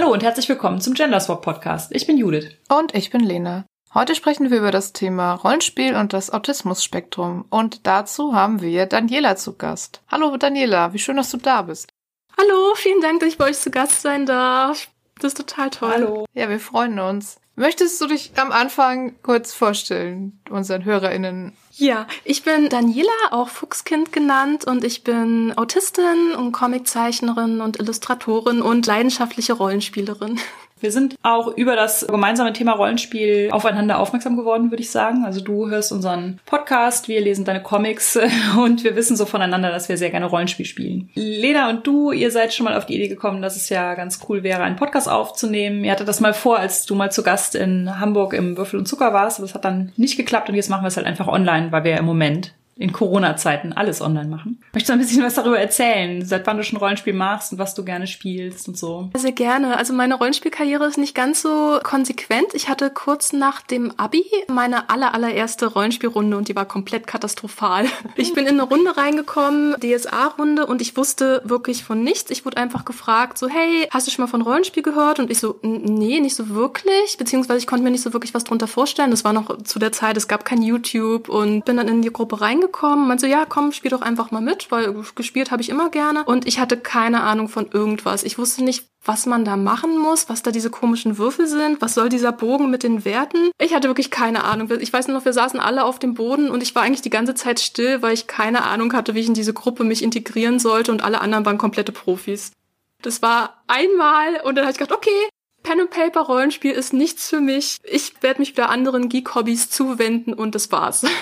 Hallo und herzlich willkommen zum Genderswap Podcast. Ich bin Judith. Und ich bin Lena. Heute sprechen wir über das Thema Rollenspiel und das Autismus-Spektrum. Und dazu haben wir Daniela zu Gast. Hallo Daniela, wie schön, dass du da bist. Hallo, vielen Dank, dass ich bei euch zu Gast sein darf. Das ist total toll. Hallo. Ja, wir freuen uns. Möchtest du dich am Anfang kurz vorstellen, unseren HörerInnen? Ja, ich bin Daniela, auch Fuchskind genannt, und ich bin Autistin und Comiczeichnerin und Illustratorin und leidenschaftliche Rollenspielerin. Wir sind auch über das gemeinsame Thema Rollenspiel aufeinander aufmerksam geworden, würde ich sagen. Also du hörst unseren Podcast, wir lesen deine Comics und wir wissen so voneinander, dass wir sehr gerne Rollenspiel spielen. Lena und du, ihr seid schon mal auf die Idee gekommen, dass es ja ganz cool wäre, einen Podcast aufzunehmen. Ihr hattet das mal vor, als du mal zu Gast in Hamburg im Würfel und Zucker warst, aber das hat dann nicht geklappt und jetzt machen wir es halt einfach online, weil wir ja im Moment in Corona-Zeiten alles online machen. Möchtest du ein bisschen was darüber erzählen, seit wann du schon Rollenspiel machst und was du gerne spielst und so? Sehr gerne. Also meine Rollenspielkarriere ist nicht ganz so konsequent. Ich hatte kurz nach dem Abi meine aller, allererste Rollenspielrunde und die war komplett katastrophal. Ich bin in eine Runde reingekommen, DSA-Runde, und ich wusste wirklich von nichts. Ich wurde einfach gefragt, so, hey, hast du schon mal von Rollenspiel gehört? Und ich so, nee, nicht so wirklich. Beziehungsweise ich konnte mir nicht so wirklich was drunter vorstellen. Das war noch zu der Zeit, es gab kein YouTube und bin dann in die Gruppe reingekommen gekommen, meinte so, ja, komm, spiel doch einfach mal mit, weil gespielt habe ich immer gerne. Und ich hatte keine Ahnung von irgendwas. Ich wusste nicht, was man da machen muss, was da diese komischen Würfel sind, was soll dieser Bogen mit den Werten. Ich hatte wirklich keine Ahnung. Ich weiß nur noch, wir saßen alle auf dem Boden und ich war eigentlich die ganze Zeit still, weil ich keine Ahnung hatte, wie ich in diese Gruppe mich integrieren sollte und alle anderen waren komplette Profis. Das war einmal und dann habe ich gedacht, okay, Pen and Paper Rollenspiel ist nichts für mich. Ich werde mich wieder anderen Geek Hobbys zuwenden und das war's.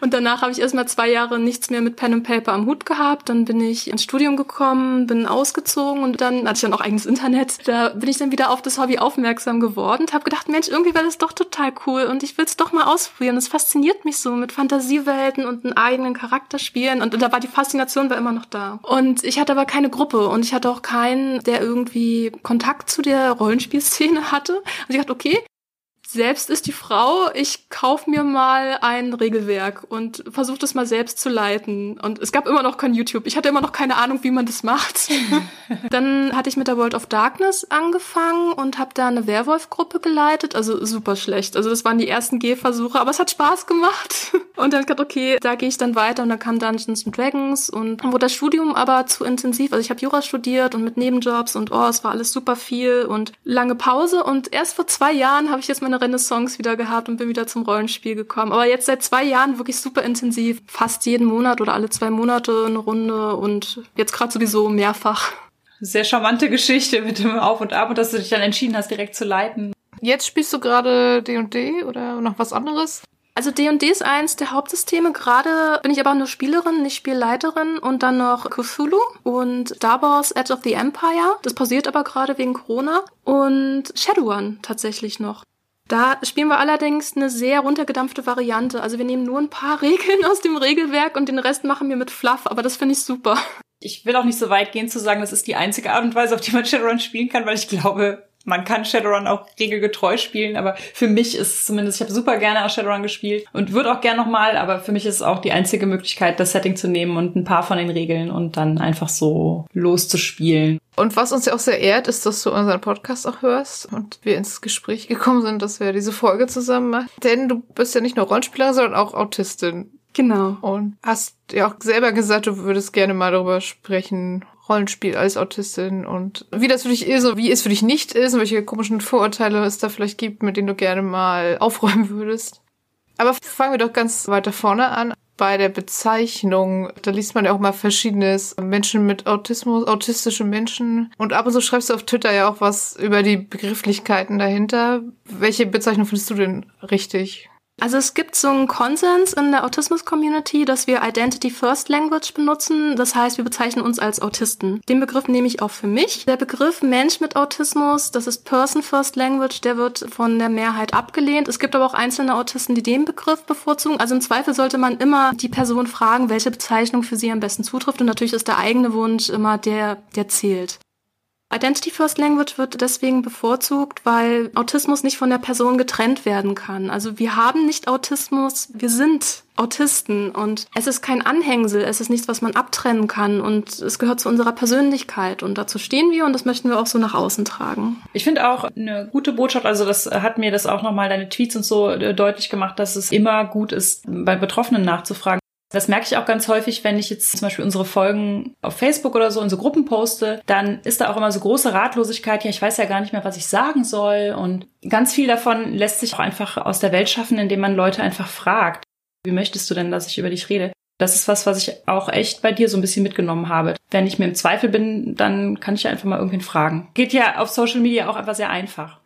Und danach habe ich erstmal zwei Jahre nichts mehr mit Pen and Paper am Hut gehabt. Dann bin ich ins Studium gekommen, bin ausgezogen und dann hatte ich dann auch eigenes Internet. Da bin ich dann wieder auf das Hobby aufmerksam geworden und habe gedacht, Mensch, irgendwie wäre das doch total cool und ich will es doch mal ausprobieren. Es fasziniert mich so mit Fantasiewelten und einen eigenen Charakter spielen. Und da war die Faszination war immer noch da. Und ich hatte aber keine Gruppe und ich hatte auch keinen, der irgendwie Kontakt zu der Rollenspielszene hatte. Und ich dachte, okay, selbst ist die Frau, ich kauf mir mal ein Regelwerk und versuche das mal selbst zu leiten. Und es gab immer noch kein YouTube. Ich hatte immer noch keine Ahnung, wie man das macht. Dann hatte ich mit der World of Darkness angefangen und habe da eine Werwolf-Gruppe geleitet. Also super schlecht. Also das waren die ersten Gehversuche, aber es hat Spaß gemacht. Und dann gedacht, okay, da gehe ich dann weiter und dann kam Dungeons and Dragons und dann wurde das Studium aber zu intensiv. Also ich habe Jura studiert und mit Nebenjobs und oh, es war alles super viel und lange Pause. Und erst vor zwei Jahren habe ich jetzt meine Renaissance wieder gehabt und bin wieder zum Rollenspiel gekommen. Aber jetzt seit zwei Jahren wirklich super intensiv. Fast jeden Monat oder alle zwei Monate eine Runde und jetzt gerade sowieso mehrfach. Sehr charmante Geschichte mit dem Auf und Ab und dass du dich dann entschieden hast, direkt zu leiten. Jetzt spielst du gerade D&D oder noch was anderes? Also D&D ist eins der Hauptsysteme. Gerade bin ich aber nur Spielerin, nicht Spielleiterin. Und dann noch Cthulhu und Star Wars Edge of the Empire. Das pausiert aber gerade wegen Corona. Und Shadowrun tatsächlich noch. Da spielen wir allerdings eine sehr runtergedampfte Variante. Also wir nehmen nur ein paar Regeln aus dem Regelwerk und den Rest machen wir mit Fluff, aber das finde ich super. Ich will auch nicht so weit gehen zu sagen, das ist die einzige Art und Weise, auf die man Shadowrun spielen kann, weil ich glaube, man kann Shadowrun auch regelgetreu spielen, aber für mich ist es zumindest, ich habe super gerne auch Shadowrun gespielt und würde auch gerne nochmal, aber für mich ist es auch die einzige Möglichkeit, das Setting zu nehmen und ein paar von den Regeln und dann einfach so loszuspielen. Und was uns ja auch sehr ehrt, ist, dass du unseren Podcast auch hörst und wir ins Gespräch gekommen sind, dass wir diese Folge zusammen machen. Denn du bist ja nicht nur Rollenspielerin, sondern auch Autistin. Genau. Und hast ja auch selber gesagt, du würdest gerne mal darüber sprechen, Rollenspiel als Autistin und wie das für dich ist und wie es für dich nicht ist und welche komischen Vorurteile es da vielleicht gibt, mit denen du gerne mal aufräumen würdest. Aber fangen wir doch ganz weiter vorne an. Bei der Bezeichnung, da liest man ja auch mal verschiedenes Menschen mit Autismus, autistische Menschen. Und ab und zu schreibst du auf Twitter ja auch was über die Begrifflichkeiten dahinter. Welche Bezeichnung findest du denn richtig? Also es gibt so einen Konsens in der Autismus-Community, dass wir Identity First Language benutzen. Das heißt, wir bezeichnen uns als Autisten. Den Begriff nehme ich auch für mich. Der Begriff Mensch mit Autismus, das ist Person First Language, der wird von der Mehrheit abgelehnt. Es gibt aber auch einzelne Autisten, die den Begriff bevorzugen. Also im Zweifel sollte man immer die Person fragen, welche Bezeichnung für sie am besten zutrifft. Und natürlich ist der eigene Wunsch immer der, der zählt. Identity First Language wird deswegen bevorzugt, weil Autismus nicht von der Person getrennt werden kann. Also wir haben nicht Autismus, wir sind Autisten und es ist kein Anhängsel, es ist nichts, was man abtrennen kann und es gehört zu unserer Persönlichkeit und dazu stehen wir und das möchten wir auch so nach außen tragen. Ich finde auch eine gute Botschaft, also das hat mir das auch nochmal deine Tweets und so äh, deutlich gemacht, dass es immer gut ist, bei Betroffenen nachzufragen. Das merke ich auch ganz häufig, wenn ich jetzt zum Beispiel unsere Folgen auf Facebook oder so, unsere Gruppen poste, dann ist da auch immer so große Ratlosigkeit, ja, ich weiß ja gar nicht mehr, was ich sagen soll. Und ganz viel davon lässt sich auch einfach aus der Welt schaffen, indem man Leute einfach fragt. Wie möchtest du denn, dass ich über dich rede? Das ist was, was ich auch echt bei dir so ein bisschen mitgenommen habe. Wenn ich mir im Zweifel bin, dann kann ich einfach mal irgendwen fragen. Geht ja auf Social Media auch einfach sehr einfach.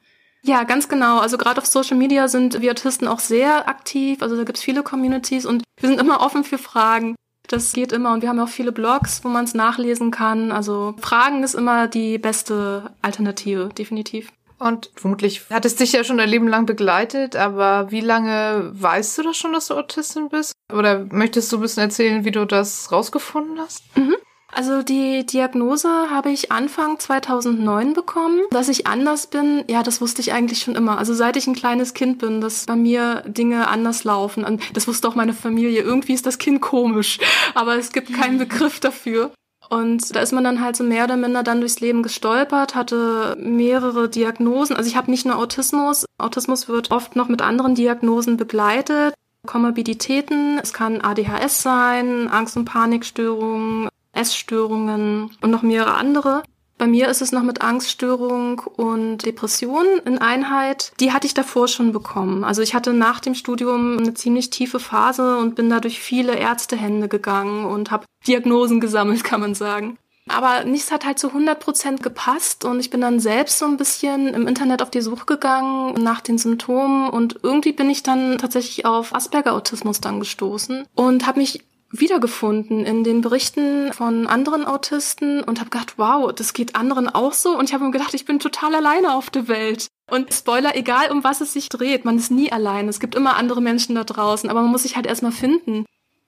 Ja, ganz genau. Also gerade auf Social Media sind wir Autisten auch sehr aktiv. Also da gibt's viele Communities und wir sind immer offen für Fragen. Das geht immer und wir haben auch viele Blogs, wo man es nachlesen kann. Also Fragen ist immer die beste Alternative, definitiv. Und vermutlich hat es dich ja schon dein Leben lang begleitet, aber wie lange weißt du das schon, dass du Autistin bist? Oder möchtest du ein bisschen erzählen, wie du das rausgefunden hast? Mhm. Also die Diagnose habe ich Anfang 2009 bekommen. Dass ich anders bin, ja, das wusste ich eigentlich schon immer. Also seit ich ein kleines Kind bin, dass bei mir Dinge anders laufen. Und das wusste auch meine Familie. Irgendwie ist das Kind komisch, aber es gibt keinen Begriff dafür. Und da ist man dann halt so mehr oder minder dann durchs Leben gestolpert, hatte mehrere Diagnosen. Also ich habe nicht nur Autismus. Autismus wird oft noch mit anderen Diagnosen begleitet. Komorbiditäten, es kann ADHS sein, Angst- und Panikstörungen, Essstörungen und noch mehrere andere. Bei mir ist es noch mit Angststörung und Depression in Einheit. Die hatte ich davor schon bekommen. Also ich hatte nach dem Studium eine ziemlich tiefe Phase und bin da durch viele Ärztehände gegangen und habe Diagnosen gesammelt, kann man sagen. Aber nichts hat halt zu 100 Prozent gepasst und ich bin dann selbst so ein bisschen im Internet auf die Suche gegangen nach den Symptomen und irgendwie bin ich dann tatsächlich auf Asperger-Autismus dann gestoßen und habe mich wiedergefunden in den Berichten von anderen Autisten und habe gedacht, wow, das geht anderen auch so. Und ich habe mir gedacht, ich bin total alleine auf der Welt. Und Spoiler, egal um was es sich dreht, man ist nie allein. Es gibt immer andere Menschen da draußen, aber man muss sich halt erstmal finden.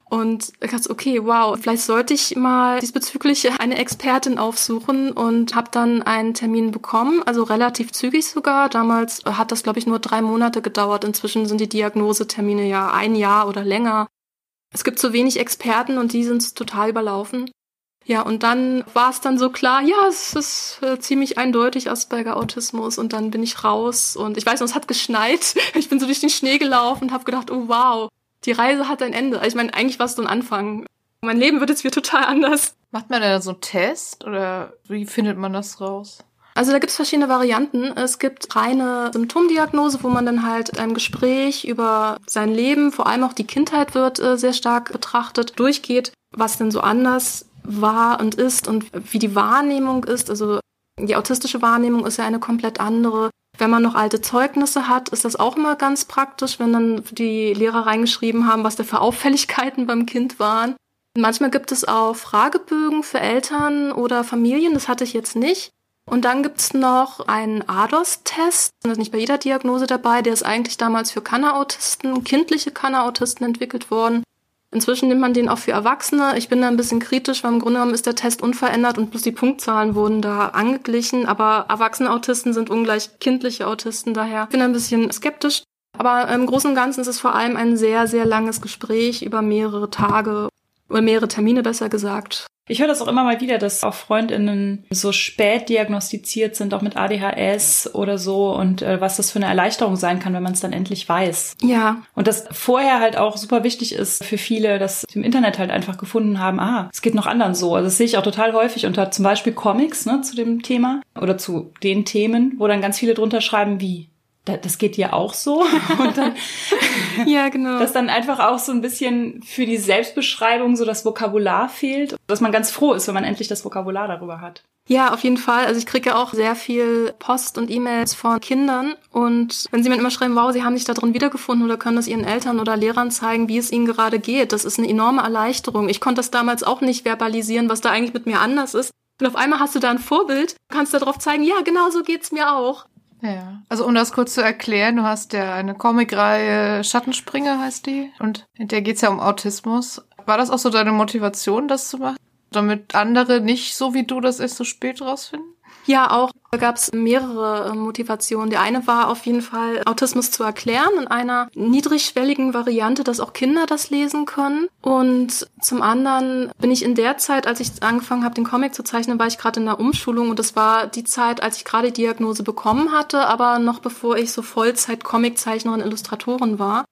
Und ich dachte, okay, wow, vielleicht sollte ich mal diesbezüglich eine Expertin aufsuchen und habe dann einen Termin bekommen, also relativ zügig sogar. Damals hat das, glaube ich, nur drei Monate gedauert. Inzwischen sind die Diagnosetermine ja ein Jahr oder länger. Es gibt so wenig Experten und die sind total überlaufen. Ja, und dann war es dann so klar, ja, es ist äh, ziemlich eindeutig Asperger-Autismus und dann bin ich raus und ich weiß noch, es hat geschneit. Ich bin so durch den Schnee gelaufen und habe gedacht, oh wow, die Reise hat ein Ende. Also ich meine, eigentlich war es so ein Anfang. Mein Leben wird jetzt wieder total anders. Macht man da so einen Test oder wie findet man das raus? Also da gibt es verschiedene Varianten. Es gibt reine Symptomdiagnose, wo man dann halt ein Gespräch über sein Leben, vor allem auch die Kindheit wird äh, sehr stark betrachtet, durchgeht, was denn so anders war und ist und wie die Wahrnehmung ist. Also die autistische Wahrnehmung ist ja eine komplett andere. Wenn man noch alte Zeugnisse hat, ist das auch immer ganz praktisch, wenn dann die Lehrer reingeschrieben haben, was da für Auffälligkeiten beim Kind waren. Manchmal gibt es auch Fragebögen für Eltern oder Familien, das hatte ich jetzt nicht. Und dann gibt's noch einen ADOS-Test. Das ist nicht bei jeder Diagnose dabei. Der ist eigentlich damals für Kanner-Autisten, kindliche Kanner-Autisten entwickelt worden. Inzwischen nimmt man den auch für Erwachsene. Ich bin da ein bisschen kritisch, weil im Grunde genommen ist der Test unverändert und bloß die Punktzahlen wurden da angeglichen. Aber erwachsene Autisten sind ungleich kindliche Autisten, daher bin ich ein bisschen skeptisch. Aber im Großen und Ganzen ist es vor allem ein sehr, sehr langes Gespräch über mehrere Tage oder mehrere Termine besser gesagt. Ich höre das auch immer mal wieder, dass auch Freundinnen so spät diagnostiziert sind, auch mit ADHS oder so und äh, was das für eine Erleichterung sein kann, wenn man es dann endlich weiß. Ja. Und das vorher halt auch super wichtig ist für viele, dass sie im Internet halt einfach gefunden haben, ah, es geht noch anderen so. Also das sehe ich auch total häufig unter zum Beispiel Comics, ne, zu dem Thema oder zu den Themen, wo dann ganz viele drunter schreiben, wie das geht dir auch so. Und dann, ja, genau. Dass dann einfach auch so ein bisschen für die Selbstbeschreibung so das Vokabular fehlt. Dass man ganz froh ist, wenn man endlich das Vokabular darüber hat. Ja, auf jeden Fall. Also ich kriege ja auch sehr viel Post und E-Mails von Kindern. Und wenn sie mir immer schreiben, wow, sie haben sich da drin wiedergefunden oder können das ihren Eltern oder Lehrern zeigen, wie es ihnen gerade geht, das ist eine enorme Erleichterung. Ich konnte das damals auch nicht verbalisieren, was da eigentlich mit mir anders ist. Und auf einmal hast du da ein Vorbild, kannst darauf zeigen, ja, genau so geht's mir auch. Ja, also um das kurz zu erklären, du hast ja eine Comicreihe Schattenspringer heißt die und in der geht's ja um Autismus. War das auch so deine Motivation, das zu machen? Damit andere nicht so wie du das erst so spät rausfinden? Ja, auch gab es mehrere äh, Motivationen. Die eine war auf jeden Fall, Autismus zu erklären in einer niedrigschwelligen Variante, dass auch Kinder das lesen können. Und zum anderen bin ich in der Zeit, als ich angefangen habe, den Comic zu zeichnen, war ich gerade in der Umschulung und das war die Zeit, als ich gerade die Diagnose bekommen hatte, aber noch bevor ich so Vollzeit-Comiczeichnerin, Illustratorin war.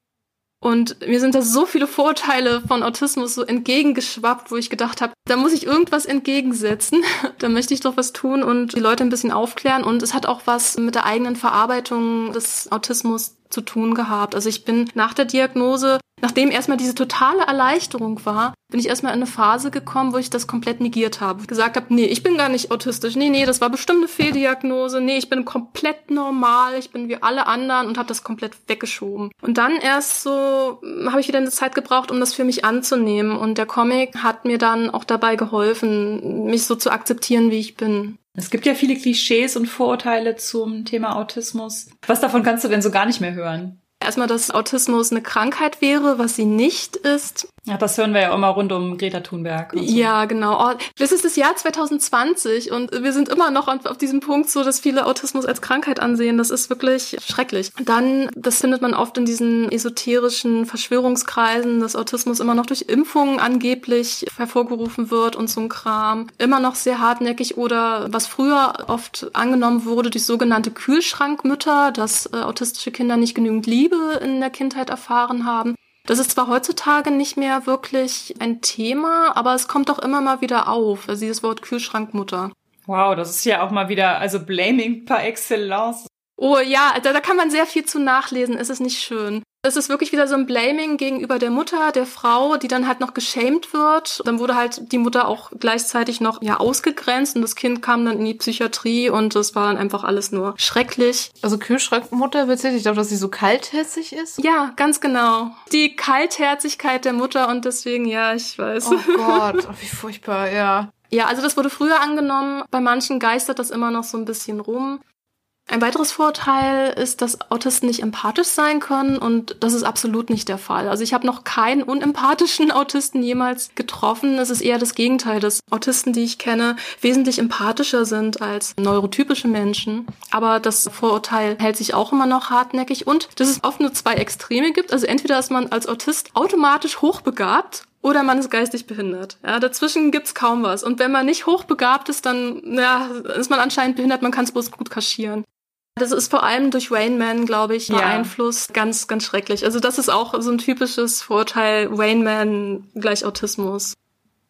Und mir sind da so viele Vorteile von Autismus so entgegengeschwappt, wo ich gedacht habe, da muss ich irgendwas entgegensetzen. da möchte ich doch was tun und die Leute ein bisschen aufklären. Und es hat auch was mit der eigenen Verarbeitung des Autismus zu tun gehabt. Also ich bin nach der Diagnose, nachdem erstmal diese totale Erleichterung war, bin ich erstmal in eine Phase gekommen, wo ich das komplett negiert habe. Gesagt habe, nee, ich bin gar nicht autistisch. Nee, nee, das war bestimmt eine Fehldiagnose. Nee, ich bin komplett normal. Ich bin wie alle anderen und habe das komplett weggeschoben. Und dann erst so hm, habe ich wieder eine Zeit gebraucht, um das für mich anzunehmen. Und der Comic hat mir dann auch dabei geholfen, mich so zu akzeptieren, wie ich bin. Es gibt ja viele Klischees und Vorurteile zum Thema Autismus. Was davon kannst du denn so gar nicht mehr hören? Erstmal, dass Autismus eine Krankheit wäre, was sie nicht ist. Ja, das hören wir ja immer rund um Greta Thunberg. So. Ja, genau. Oh, das ist das Jahr 2020 und wir sind immer noch auf diesem Punkt so, dass viele Autismus als Krankheit ansehen. Das ist wirklich schrecklich. Dann, das findet man oft in diesen esoterischen Verschwörungskreisen, dass Autismus immer noch durch Impfungen angeblich hervorgerufen wird und so ein Kram. Immer noch sehr hartnäckig oder was früher oft angenommen wurde durch sogenannte Kühlschrankmütter, dass äh, autistische Kinder nicht genügend Liebe in der Kindheit erfahren haben. Das ist zwar heutzutage nicht mehr wirklich ein Thema, aber es kommt doch immer mal wieder auf, also dieses Wort Kühlschrankmutter. Wow, das ist ja auch mal wieder, also Blaming par excellence. Oh ja, da, da kann man sehr viel zu nachlesen, es ist nicht schön. Es ist wirklich wieder so ein Blaming gegenüber der Mutter, der Frau, die dann halt noch geschämt wird. Dann wurde halt die Mutter auch gleichzeitig noch ja ausgegrenzt und das Kind kam dann in die Psychiatrie und das war dann einfach alles nur schrecklich. Also Kühlschrankmutter wird ich glaube, dass sie so kaltherzig ist. Ja, ganz genau. Die Kaltherzigkeit der Mutter und deswegen ja, ich weiß. Oh Gott, oh, wie furchtbar, ja. Ja, also das wurde früher angenommen. Bei manchen geistert das immer noch so ein bisschen rum. Ein weiteres Vorteil ist, dass Autisten nicht empathisch sein können und das ist absolut nicht der Fall. Also ich habe noch keinen unempathischen Autisten jemals getroffen. Es ist eher das Gegenteil, dass Autisten, die ich kenne, wesentlich empathischer sind als neurotypische Menschen. Aber das Vorurteil hält sich auch immer noch hartnäckig und dass es oft nur zwei Extreme gibt. Also entweder ist man als Autist automatisch hochbegabt oder man ist geistig behindert. Ja, dazwischen gibt's kaum was. Und wenn man nicht hochbegabt ist, dann ja, ist man anscheinend behindert, man kann es bloß gut kaschieren. Das ist vor allem durch Rain Man, glaube ich, beeinflusst. Ja. Ganz, ganz schrecklich. Also das ist auch so ein typisches Vorteil. Rain Man gleich Autismus.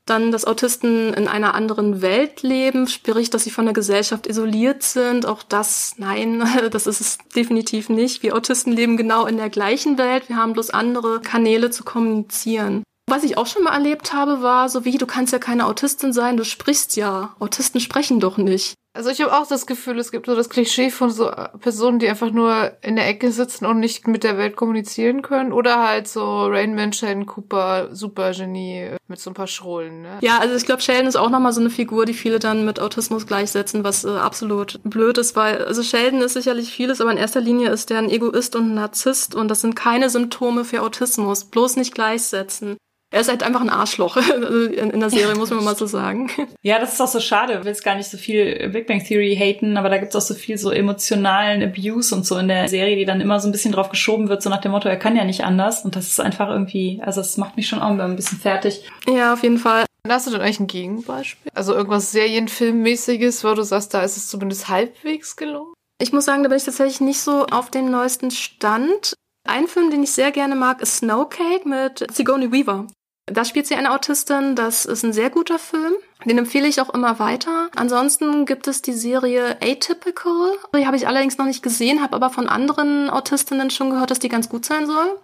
Dann, dass Autisten in einer anderen Welt leben, sprich, dass sie von der Gesellschaft isoliert sind. Auch das, nein, das ist es definitiv nicht. Wir Autisten leben genau in der gleichen Welt. Wir haben bloß andere Kanäle zu kommunizieren. Was ich auch schon mal erlebt habe, war so wie, du kannst ja keine Autistin sein, du sprichst ja. Autisten sprechen doch nicht. Also ich habe auch das Gefühl, es gibt so das Klischee von so Personen, die einfach nur in der Ecke sitzen und nicht mit der Welt kommunizieren können. Oder halt so Rainman, Sheldon Cooper, Supergenie mit so ein paar Schrollen. Ne? Ja, also ich glaube, Sheldon ist auch nochmal so eine Figur, die viele dann mit Autismus gleichsetzen, was äh, absolut blöd ist, weil also Sheldon ist sicherlich vieles, aber in erster Linie ist der ein Egoist und ein Narzisst und das sind keine Symptome für Autismus. Bloß nicht gleichsetzen. Er ist halt einfach ein Arschloch in der Serie, muss man mal so sagen. Ja, das ist auch so schade. Ich will jetzt gar nicht so viel Big Bang Theory haten, aber da gibt es auch so viel so emotionalen Abuse und so in der Serie, die dann immer so ein bisschen drauf geschoben wird, so nach dem Motto, er kann ja nicht anders. Und das ist einfach irgendwie, also es macht mich schon auch ein bisschen fertig. Ja, auf jeden Fall. Hast du denn eigentlich ein Gegenbeispiel? Also irgendwas Serienfilmmäßiges, wo du sagst, da ist es zumindest halbwegs gelungen? Ich muss sagen, da bin ich tatsächlich nicht so auf dem neuesten Stand. Ein Film, den ich sehr gerne mag, ist Snowcake mit Sigourney Weaver. Da spielt sie eine Autistin. Das ist ein sehr guter Film. Den empfehle ich auch immer weiter. Ansonsten gibt es die Serie Atypical. Die habe ich allerdings noch nicht gesehen, habe aber von anderen Autistinnen schon gehört, dass die ganz gut sein soll.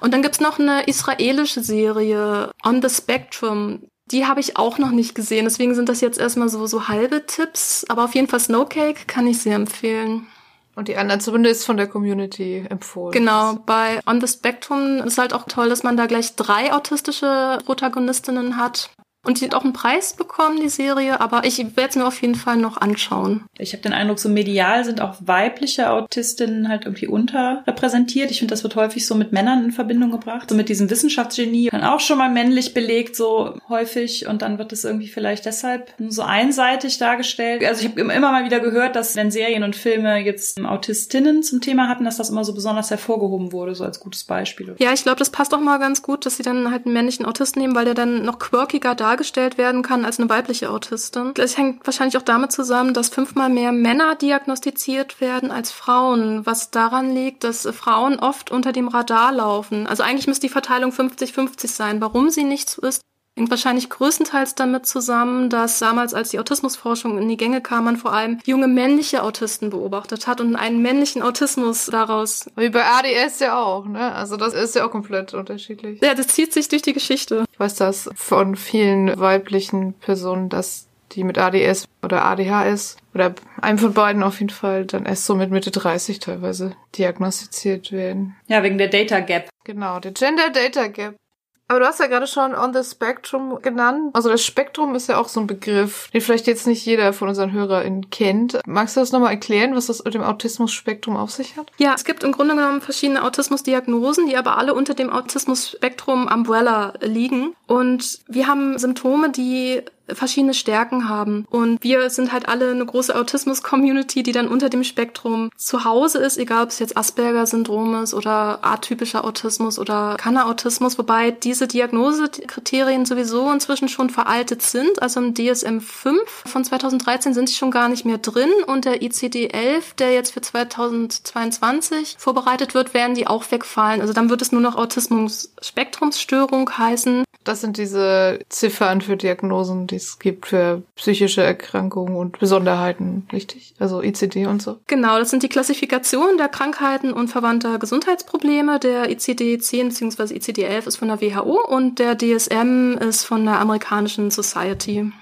Und dann gibt's noch eine israelische Serie, On the Spectrum. Die habe ich auch noch nicht gesehen. Deswegen sind das jetzt erstmal so, so halbe Tipps. Aber auf jeden Fall Snowcake kann ich sehr empfehlen. Und die anderen zumindest von der Community empfohlen. Genau, bei On the Spectrum ist halt auch toll, dass man da gleich drei autistische Protagonistinnen hat. Und die hat auch einen Preis bekommen, die Serie, aber ich werde es mir auf jeden Fall noch anschauen. Ich habe den Eindruck, so medial sind auch weibliche Autistinnen halt irgendwie unterrepräsentiert. Ich finde, das wird häufig so mit Männern in Verbindung gebracht. So mit diesem Wissenschaftsgenie dann auch schon mal männlich belegt, so häufig. Und dann wird es irgendwie vielleicht deshalb so einseitig dargestellt. Also ich habe immer mal wieder gehört, dass wenn Serien und Filme jetzt Autistinnen zum Thema hatten, dass das immer so besonders hervorgehoben wurde, so als gutes Beispiel. Ja, ich glaube, das passt auch mal ganz gut, dass sie dann halt einen männlichen Autisten nehmen, weil der dann noch quirkiger da dargestellt werden kann als eine weibliche Autistin. Das hängt wahrscheinlich auch damit zusammen, dass fünfmal mehr Männer diagnostiziert werden als Frauen, was daran liegt, dass Frauen oft unter dem Radar laufen. Also eigentlich müsste die Verteilung 50-50 sein. Warum sie nicht so ist, hängt wahrscheinlich größtenteils damit zusammen, dass damals, als die Autismusforschung in die Gänge kam, man vor allem junge männliche Autisten beobachtet hat und einen männlichen Autismus daraus. Wie bei ADS ja auch, ne? Also das ist ja auch komplett unterschiedlich. Ja, das zieht sich durch die Geschichte. Ich weiß das von vielen weiblichen Personen, dass die mit ADS oder ADHS oder einem von beiden auf jeden Fall dann erst so mit Mitte 30 teilweise diagnostiziert werden. Ja, wegen der Data Gap. Genau, der Gender Data Gap. Aber du hast ja gerade schon On the Spectrum genannt. Also das Spektrum ist ja auch so ein Begriff, den vielleicht jetzt nicht jeder von unseren HörerInnen kennt. Magst du das nochmal erklären, was das mit dem Autismus-Spektrum auf sich hat? Ja, es gibt im Grunde genommen verschiedene Autismusdiagnosen, die aber alle unter dem Autismus-Spektrum Umbrella liegen. Und wir haben Symptome, die verschiedene Stärken haben. Und wir sind halt alle eine große Autismus-Community, die dann unter dem Spektrum zu Hause ist, egal ob es jetzt Asperger-Syndrom ist oder atypischer Autismus oder Kanner-Autismus, wobei diese Diagnosekriterien sowieso inzwischen schon veraltet sind. Also im DSM-5 von 2013 sind sie schon gar nicht mehr drin und der ICD-11, der jetzt für 2022 vorbereitet wird, werden die auch wegfallen. Also dann wird es nur noch Autismus-Spektrumsstörung heißen. Das sind diese Ziffern für Diagnosen, die es gibt für psychische Erkrankungen und Besonderheiten, richtig? Also ICD und so. Genau, das sind die Klassifikationen der Krankheiten und verwandter Gesundheitsprobleme. Der ICD-10 bzw. ICD-11 ist von der WHO und der DSM ist von der amerikanischen Society.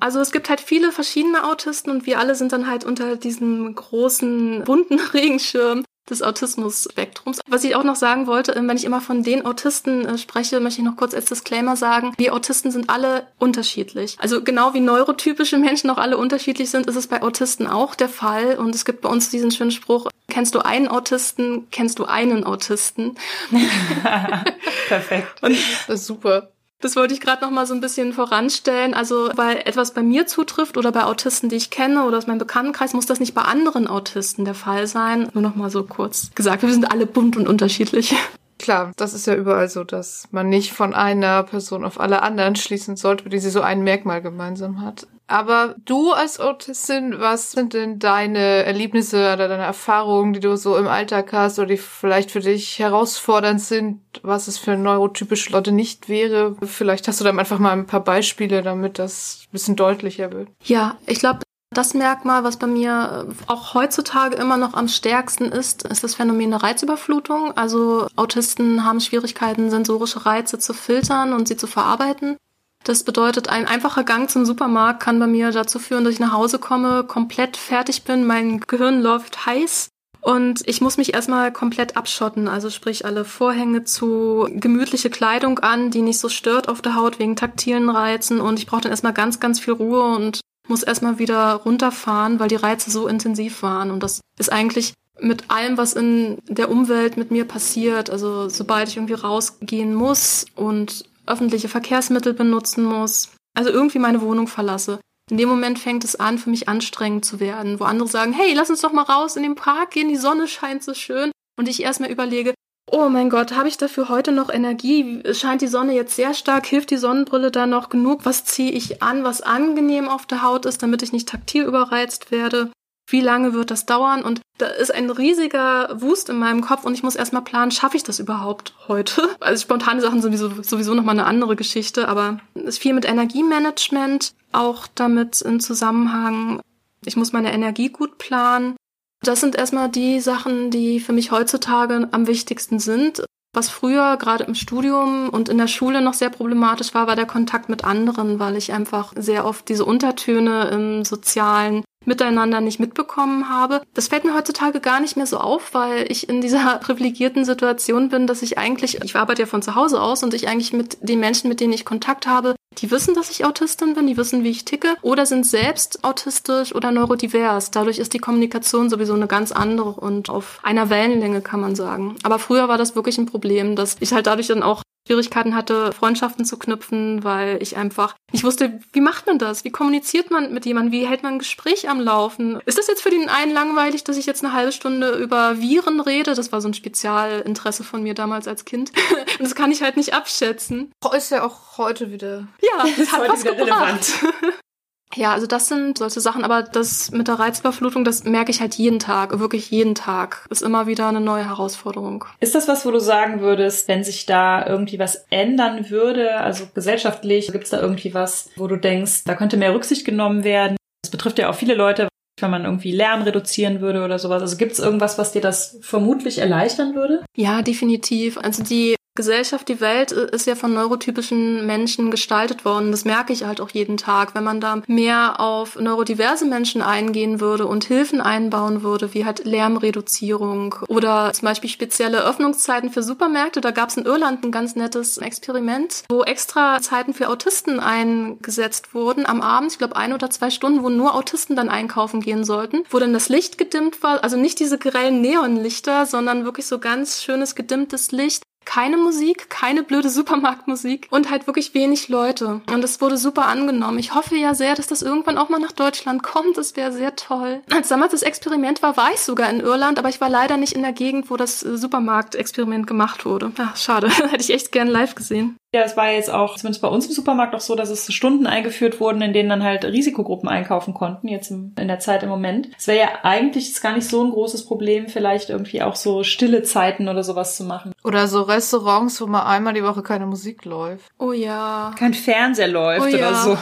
Also es gibt halt viele verschiedene Autisten und wir alle sind dann halt unter diesem großen bunten Regenschirm des Autismus-Spektrums. Was ich auch noch sagen wollte, äh, wenn ich immer von den Autisten äh, spreche, möchte ich noch kurz als Disclaimer sagen, wir Autisten sind alle unterschiedlich. Also genau wie neurotypische Menschen auch alle unterschiedlich sind, ist es bei Autisten auch der Fall. Und es gibt bei uns diesen schönen Spruch, kennst du einen Autisten, kennst du einen Autisten. Perfekt. Und das ist super. Das wollte ich gerade noch mal so ein bisschen voranstellen. Also, weil etwas bei mir zutrifft oder bei Autisten, die ich kenne oder aus meinem Bekanntenkreis, muss das nicht bei anderen Autisten der Fall sein. Nur noch mal so kurz gesagt, wir sind alle bunt und unterschiedlich. Klar, das ist ja überall so, dass man nicht von einer Person auf alle anderen schließen sollte, die sie so ein Merkmal gemeinsam hat. Aber du als Autistin, was sind denn deine Erlebnisse oder deine Erfahrungen, die du so im Alltag hast oder die vielleicht für dich herausfordernd sind, was es für neurotypische Leute nicht wäre? Vielleicht hast du dann einfach mal ein paar Beispiele, damit das ein bisschen deutlicher wird. Ja, ich glaube, das Merkmal, was bei mir auch heutzutage immer noch am stärksten ist, ist das Phänomen der Reizüberflutung. Also Autisten haben Schwierigkeiten, sensorische Reize zu filtern und sie zu verarbeiten. Das bedeutet, ein einfacher Gang zum Supermarkt kann bei mir dazu führen, dass ich nach Hause komme, komplett fertig bin, mein Gehirn läuft heiß und ich muss mich erstmal komplett abschotten, also sprich alle Vorhänge zu, gemütliche Kleidung an, die nicht so stört auf der Haut wegen taktilen Reizen und ich brauche dann erstmal ganz, ganz viel Ruhe und muss erstmal wieder runterfahren, weil die Reize so intensiv waren und das ist eigentlich mit allem, was in der Umwelt mit mir passiert, also sobald ich irgendwie rausgehen muss und öffentliche Verkehrsmittel benutzen muss, also irgendwie meine Wohnung verlasse. In dem Moment fängt es an, für mich anstrengend zu werden, wo andere sagen, hey, lass uns doch mal raus in den Park gehen, die Sonne scheint so schön. Und ich erstmal überlege, oh mein Gott, habe ich dafür heute noch Energie? Scheint die Sonne jetzt sehr stark, hilft die Sonnenbrille da noch genug? Was ziehe ich an, was angenehm auf der Haut ist, damit ich nicht taktil überreizt werde? wie lange wird das dauern? Und da ist ein riesiger Wust in meinem Kopf und ich muss erstmal planen, schaffe ich das überhaupt heute? Also spontane Sachen sind sowieso, sowieso nochmal eine andere Geschichte, aber es ist viel mit Energiemanagement, auch damit in Zusammenhang, ich muss meine Energie gut planen. Das sind erstmal die Sachen, die für mich heutzutage am wichtigsten sind. Was früher gerade im Studium und in der Schule noch sehr problematisch war, war der Kontakt mit anderen, weil ich einfach sehr oft diese Untertöne im sozialen Miteinander nicht mitbekommen habe. Das fällt mir heutzutage gar nicht mehr so auf, weil ich in dieser privilegierten Situation bin, dass ich eigentlich, ich arbeite ja von zu Hause aus und ich eigentlich mit den Menschen, mit denen ich Kontakt habe, die wissen, dass ich Autistin bin, die wissen, wie ich ticke, oder sind selbst autistisch oder neurodivers. Dadurch ist die Kommunikation sowieso eine ganz andere und auf einer Wellenlänge kann man sagen. Aber früher war das wirklich ein Problem, dass ich halt dadurch dann auch Schwierigkeiten hatte, Freundschaften zu knüpfen, weil ich einfach nicht wusste, wie macht man das? Wie kommuniziert man mit jemandem? Wie hält man ein Gespräch am Laufen? Ist das jetzt für den einen langweilig, dass ich jetzt eine halbe Stunde über Viren rede? Das war so ein Spezialinteresse von mir damals als Kind. Und das kann ich halt nicht abschätzen. Ist ja auch heute wieder. Ja, das hat was gebracht. Ja, also das sind solche Sachen, aber das mit der Reizüberflutung, das merke ich halt jeden Tag, wirklich jeden Tag. Ist immer wieder eine neue Herausforderung. Ist das was, wo du sagen würdest, wenn sich da irgendwie was ändern würde, also gesellschaftlich, gibt es da irgendwie was, wo du denkst, da könnte mehr Rücksicht genommen werden? Das betrifft ja auch viele Leute, wenn man irgendwie Lärm reduzieren würde oder sowas. Also gibt es irgendwas, was dir das vermutlich erleichtern würde? Ja, definitiv. Also die Gesellschaft, die Welt ist ja von neurotypischen Menschen gestaltet worden. Das merke ich halt auch jeden Tag. Wenn man da mehr auf neurodiverse Menschen eingehen würde und Hilfen einbauen würde, wie halt Lärmreduzierung oder zum Beispiel spezielle Öffnungszeiten für Supermärkte. Da gab es in Irland ein ganz nettes Experiment, wo extra Zeiten für Autisten eingesetzt wurden am Abend. Ich glaube, ein oder zwei Stunden, wo nur Autisten dann einkaufen gehen sollten, wo dann das Licht gedimmt war. Also nicht diese grellen Neonlichter, sondern wirklich so ganz schönes gedimmtes Licht keine Musik, keine blöde Supermarktmusik und halt wirklich wenig Leute. Und es wurde super angenommen. Ich hoffe ja sehr, dass das irgendwann auch mal nach Deutschland kommt. Das wäre sehr toll. Als damals das Experiment war, war ich sogar in Irland, aber ich war leider nicht in der Gegend, wo das äh, Supermarktexperiment gemacht wurde. Ach, schade. Hätte ich echt gern live gesehen. Ja, es war jetzt auch, zumindest bei uns im Supermarkt auch so, dass es Stunden eingeführt wurden, in denen dann halt Risikogruppen einkaufen konnten, jetzt im, in der Zeit im Moment. Es wäre ja eigentlich gar nicht so ein großes Problem, vielleicht irgendwie auch so stille Zeiten oder sowas zu machen. Oder so Restaurants, wo mal einmal die Woche keine Musik läuft. Oh ja. Kein Fernseher läuft Oh ja. oder so.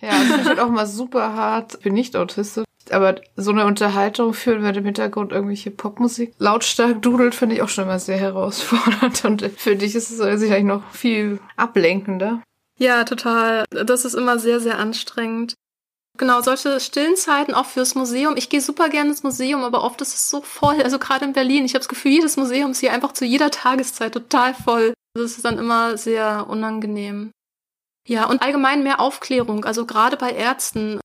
Ja, das ich halt auch mal super hart. Ich bin nicht autistisch. Aber so eine Unterhaltung führen, wenn im Hintergrund irgendwelche Popmusik lautstark dudelt, finde ich auch schon immer sehr herausfordernd. Und für dich ist es sicherlich noch viel ablenkender. Ja, total. Das ist immer sehr, sehr anstrengend. Genau, solche stillen Zeiten auch fürs Museum. Ich gehe super gerne ins Museum, aber oft ist es so voll. Also gerade in Berlin. Ich habe das Gefühl, jedes Museum ist hier einfach zu jeder Tageszeit total voll. Das ist dann immer sehr unangenehm. Ja, und allgemein mehr Aufklärung. Also gerade bei Ärzten.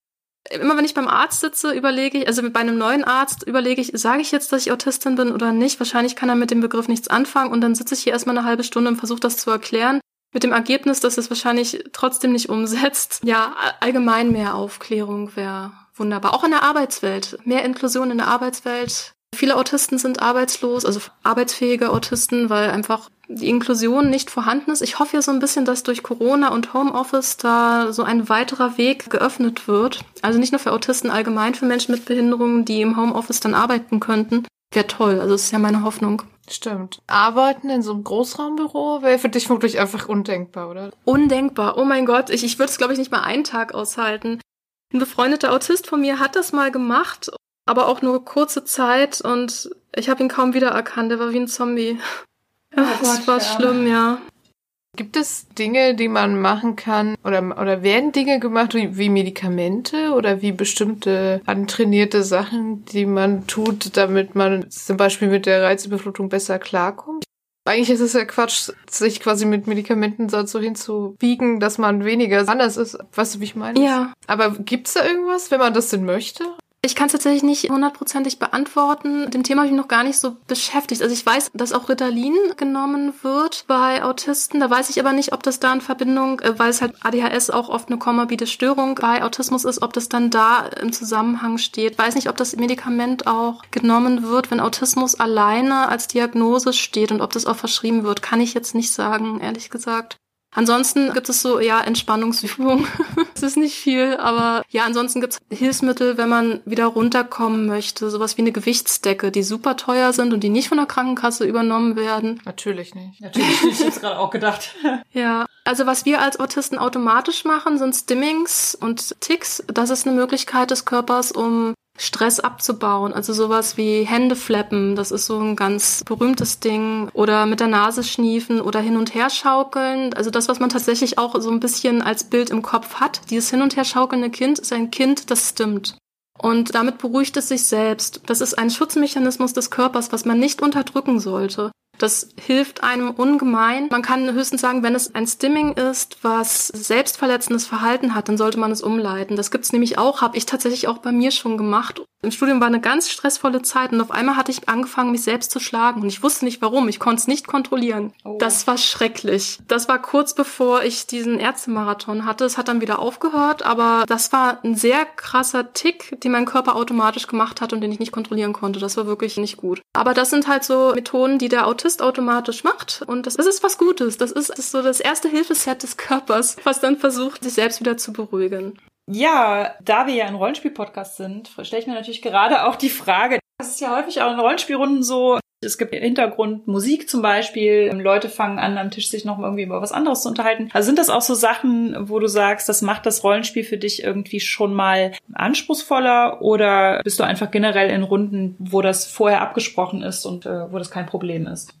Immer wenn ich beim Arzt sitze, überlege ich, also bei einem neuen Arzt überlege ich, sage ich jetzt, dass ich Autistin bin oder nicht? Wahrscheinlich kann er mit dem Begriff nichts anfangen und dann sitze ich hier erstmal eine halbe Stunde und versuche das zu erklären. Mit dem Ergebnis, dass es wahrscheinlich trotzdem nicht umsetzt. Ja, allgemein mehr Aufklärung wäre wunderbar. Auch in der Arbeitswelt. Mehr Inklusion in der Arbeitswelt. Viele Autisten sind arbeitslos, also arbeitsfähige Autisten, weil einfach die Inklusion nicht vorhanden ist. Ich hoffe ja so ein bisschen, dass durch Corona und Homeoffice da so ein weiterer Weg geöffnet wird. Also nicht nur für Autisten allgemein, für Menschen mit Behinderungen, die im Homeoffice dann arbeiten könnten. Wäre toll. Also das ist ja meine Hoffnung. Stimmt. Arbeiten in so einem Großraumbüro wäre für dich wirklich einfach undenkbar, oder? Undenkbar. Oh mein Gott, ich, ich würde es, glaube ich, nicht mal einen Tag aushalten. Ein befreundeter Autist von mir hat das mal gemacht, aber auch nur kurze Zeit und ich habe ihn kaum wiedererkannt. Der war wie ein Zombie. Oh das Gott, Arme. schlimm, ja. Gibt es Dinge, die man machen kann oder, oder werden Dinge gemacht wie, wie Medikamente oder wie bestimmte antrainierte Sachen, die man tut, damit man zum Beispiel mit der Reizüberflutung besser klarkommt? Eigentlich ist es ja Quatsch, sich quasi mit Medikamenten so hinzubiegen, dass man weniger anders ist. Weißt du, wie ich meine? Ja. Aber gibt's da irgendwas, wenn man das denn möchte? Ich kann es tatsächlich nicht hundertprozentig beantworten. Dem Thema habe ich mich noch gar nicht so beschäftigt. Also ich weiß, dass auch Ritalin genommen wird bei Autisten. Da weiß ich aber nicht, ob das da in Verbindung, äh, weil es halt ADHS auch oft eine komorbide Störung bei Autismus ist, ob das dann da im Zusammenhang steht. Weiß nicht, ob das Medikament auch genommen wird, wenn Autismus alleine als Diagnose steht und ob das auch verschrieben wird, kann ich jetzt nicht sagen, ehrlich gesagt. Ansonsten gibt es so, ja, Entspannungsübungen. Es ist nicht viel, aber ja, ansonsten gibt es Hilfsmittel, wenn man wieder runterkommen möchte. Sowas wie eine Gewichtsdecke, die super teuer sind und die nicht von der Krankenkasse übernommen werden. Natürlich nicht. Natürlich, ich jetzt gerade auch gedacht. Ja, also was wir als Autisten automatisch machen, sind Stimmings und Ticks. Das ist eine Möglichkeit des Körpers, um Stress abzubauen. Also sowas wie Hände flappen, das ist so ein ganz berühmtes Ding. Oder mit der Nase schniefen oder hin und her schaukeln. Also das, was man tatsächlich auch so ein bisschen als Bild im Kopf hat. Dieses hin und her schaukelnde Kind ist ein Kind, das stimmt. Und damit beruhigt es sich selbst. Das ist ein Schutzmechanismus des Körpers, was man nicht unterdrücken sollte. Das hilft einem ungemein. Man kann höchstens sagen, wenn es ein Stimming ist, was selbstverletzendes Verhalten hat, dann sollte man es umleiten. Das gibt's nämlich auch, habe ich tatsächlich auch bei mir schon gemacht. Im Studium war eine ganz stressvolle Zeit und auf einmal hatte ich angefangen, mich selbst zu schlagen und ich wusste nicht warum. Ich konnte es nicht kontrollieren. Oh. Das war schrecklich. Das war kurz bevor ich diesen Ärztemarathon hatte. Es hat dann wieder aufgehört, aber das war ein sehr krasser Tick, den mein Körper automatisch gemacht hat und den ich nicht kontrollieren konnte. Das war wirklich nicht gut. Aber das sind halt so Methoden, die der Autist automatisch macht und das, das ist was Gutes. Das ist, das ist so das erste Hilfeset des Körpers, was dann versucht, sich selbst wieder zu beruhigen. Ja, da wir ja ein Rollenspiel-Podcast sind, stelle ich mir natürlich gerade auch die Frage, es ist ja häufig auch in Rollenspielrunden so, es gibt Hintergrundmusik zum Beispiel, Leute fangen an, am Tisch sich noch irgendwie über was anderes zu unterhalten. Also sind das auch so Sachen, wo du sagst, das macht das Rollenspiel für dich irgendwie schon mal anspruchsvoller oder bist du einfach generell in Runden, wo das vorher abgesprochen ist und äh, wo das kein Problem ist?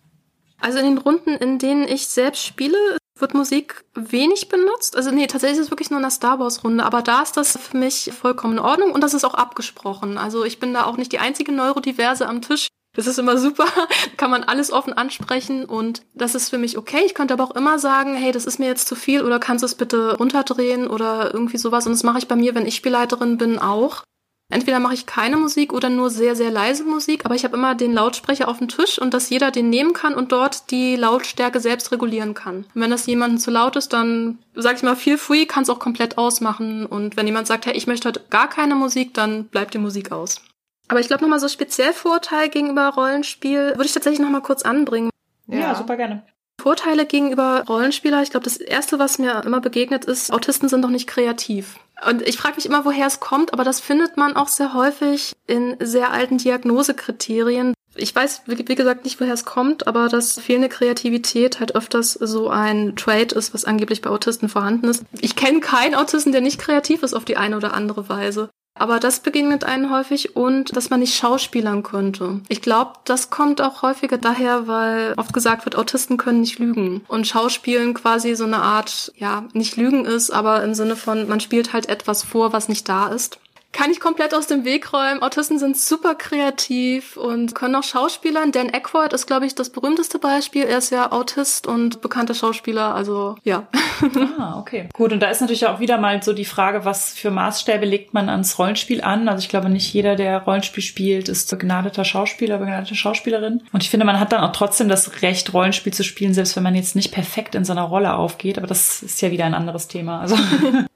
Also in den Runden, in denen ich selbst spiele, wird Musik wenig benutzt. Also nee, tatsächlich ist es wirklich nur eine Star Wars Runde, aber da ist das für mich vollkommen in Ordnung und das ist auch abgesprochen. Also ich bin da auch nicht die einzige Neurodiverse am Tisch. Das ist immer super, kann man alles offen ansprechen und das ist für mich okay. Ich könnte aber auch immer sagen, hey, das ist mir jetzt zu viel oder kannst du es bitte runterdrehen oder irgendwie sowas. Und das mache ich bei mir, wenn ich Spielleiterin bin, auch. Entweder mache ich keine Musik oder nur sehr, sehr leise Musik, aber ich habe immer den Lautsprecher auf dem Tisch und dass jeder den nehmen kann und dort die Lautstärke selbst regulieren kann. Und wenn das jemandem zu laut ist, dann sage ich mal, feel free, kann es auch komplett ausmachen. Und wenn jemand sagt, hey, ich möchte heute gar keine Musik, dann bleibt die Musik aus. Aber ich glaube, nochmal so speziell Vorteil gegenüber Rollenspiel würde ich tatsächlich nochmal kurz anbringen. Ja, ja, super gerne. Vorteile gegenüber Rollenspieler. Ich glaube, das erste, was mir immer begegnet ist, Autisten sind doch nicht kreativ. Und ich frage mich immer, woher es kommt, aber das findet man auch sehr häufig in sehr alten Diagnosekriterien. Ich weiß, wie gesagt, nicht, woher es kommt, aber dass fehlende Kreativität halt öfters so ein Trait ist, was angeblich bei Autisten vorhanden ist. Ich kenne keinen Autisten, der nicht kreativ ist auf die eine oder andere Weise. Aber das begegnet einen häufig und dass man nicht schauspielern könnte. Ich glaube, das kommt auch häufiger daher, weil oft gesagt wird, Autisten können nicht lügen. Und Schauspielen quasi so eine Art, ja, nicht lügen ist, aber im Sinne von, man spielt halt etwas vor, was nicht da ist kann ich komplett aus dem Weg räumen. Autisten sind super kreativ und können auch Schauspielern. Dan Aykroyd ist, glaube ich, das berühmteste Beispiel. Er ist ja Autist und bekannter Schauspieler, also ja. Ah, okay. Gut, und da ist natürlich auch wieder mal so die Frage, was für Maßstäbe legt man ans Rollenspiel an? Also ich glaube, nicht jeder, der Rollenspiel spielt, ist begnadeter Schauspieler, begnadete Schauspielerin. Und ich finde, man hat dann auch trotzdem das Recht, Rollenspiel zu spielen, selbst wenn man jetzt nicht perfekt in seiner Rolle aufgeht. Aber das ist ja wieder ein anderes Thema. Also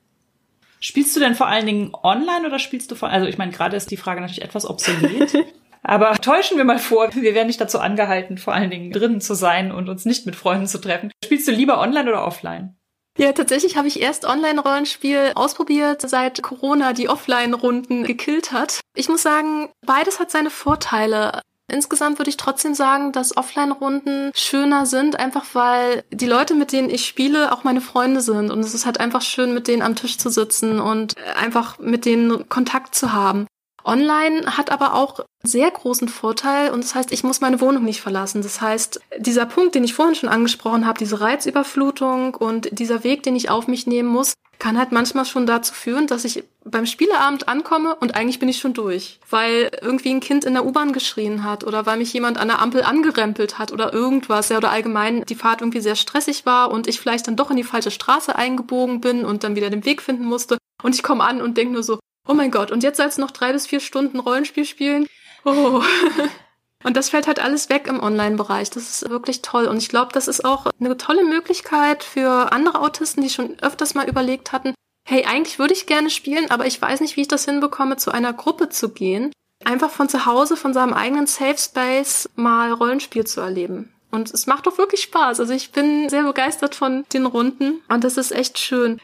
Spielst du denn vor allen Dingen online oder spielst du vor, also ich meine, gerade ist die Frage natürlich etwas obsolet. Aber täuschen wir mal vor, wir werden nicht dazu angehalten, vor allen Dingen drinnen zu sein und uns nicht mit Freunden zu treffen. Spielst du lieber online oder offline? Ja, tatsächlich habe ich erst Online-Rollenspiel ausprobiert, seit Corona die Offline-Runden gekillt hat. Ich muss sagen, beides hat seine Vorteile. Insgesamt würde ich trotzdem sagen, dass Offline-Runden schöner sind, einfach weil die Leute, mit denen ich spiele, auch meine Freunde sind. Und es ist halt einfach schön, mit denen am Tisch zu sitzen und einfach mit denen Kontakt zu haben. Online hat aber auch sehr großen Vorteil und das heißt, ich muss meine Wohnung nicht verlassen. Das heißt, dieser Punkt, den ich vorhin schon angesprochen habe, diese Reizüberflutung und dieser Weg, den ich auf mich nehmen muss, kann halt manchmal schon dazu führen, dass ich beim Spieleabend ankomme und eigentlich bin ich schon durch, weil irgendwie ein Kind in der U-Bahn geschrien hat oder weil mich jemand an der Ampel angerempelt hat oder irgendwas, ja, oder allgemein die Fahrt irgendwie sehr stressig war und ich vielleicht dann doch in die falsche Straße eingebogen bin und dann wieder den Weg finden musste und ich komme an und denke nur so, oh mein Gott, und jetzt sollst du noch drei bis vier Stunden Rollenspiel spielen? Oh. Und das fällt halt alles weg im Online-Bereich. Das ist wirklich toll. Und ich glaube, das ist auch eine tolle Möglichkeit für andere Autisten, die schon öfters mal überlegt hatten, hey, eigentlich würde ich gerne spielen, aber ich weiß nicht, wie ich das hinbekomme, zu einer Gruppe zu gehen. Einfach von zu Hause, von seinem eigenen Safe Space mal Rollenspiel zu erleben. Und es macht doch wirklich Spaß. Also ich bin sehr begeistert von den Runden und das ist echt schön.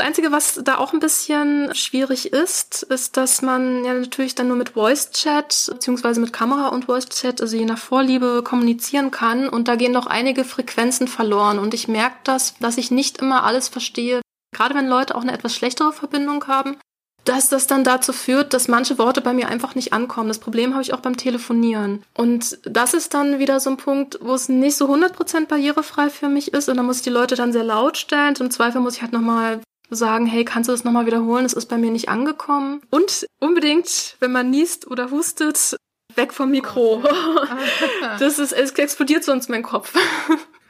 Das Einzige, was da auch ein bisschen schwierig ist, ist, dass man ja natürlich dann nur mit Voice Chat beziehungsweise mit Kamera und Voice Chat, also je nach Vorliebe, kommunizieren kann. Und da gehen doch einige Frequenzen verloren. Und ich merke das, dass ich nicht immer alles verstehe. Gerade wenn Leute auch eine etwas schlechtere Verbindung haben, dass das dann dazu führt, dass manche Worte bei mir einfach nicht ankommen. Das Problem habe ich auch beim Telefonieren. Und das ist dann wieder so ein Punkt, wo es nicht so 100% barrierefrei für mich ist. Und da muss ich die Leute dann sehr laut stellen. Im Zweifel muss ich halt nochmal sagen, hey, kannst du das nochmal wiederholen? Es ist bei mir nicht angekommen. Und unbedingt, wenn man niest oder hustet, weg vom Mikro. Das ist, es explodiert sonst mein Kopf.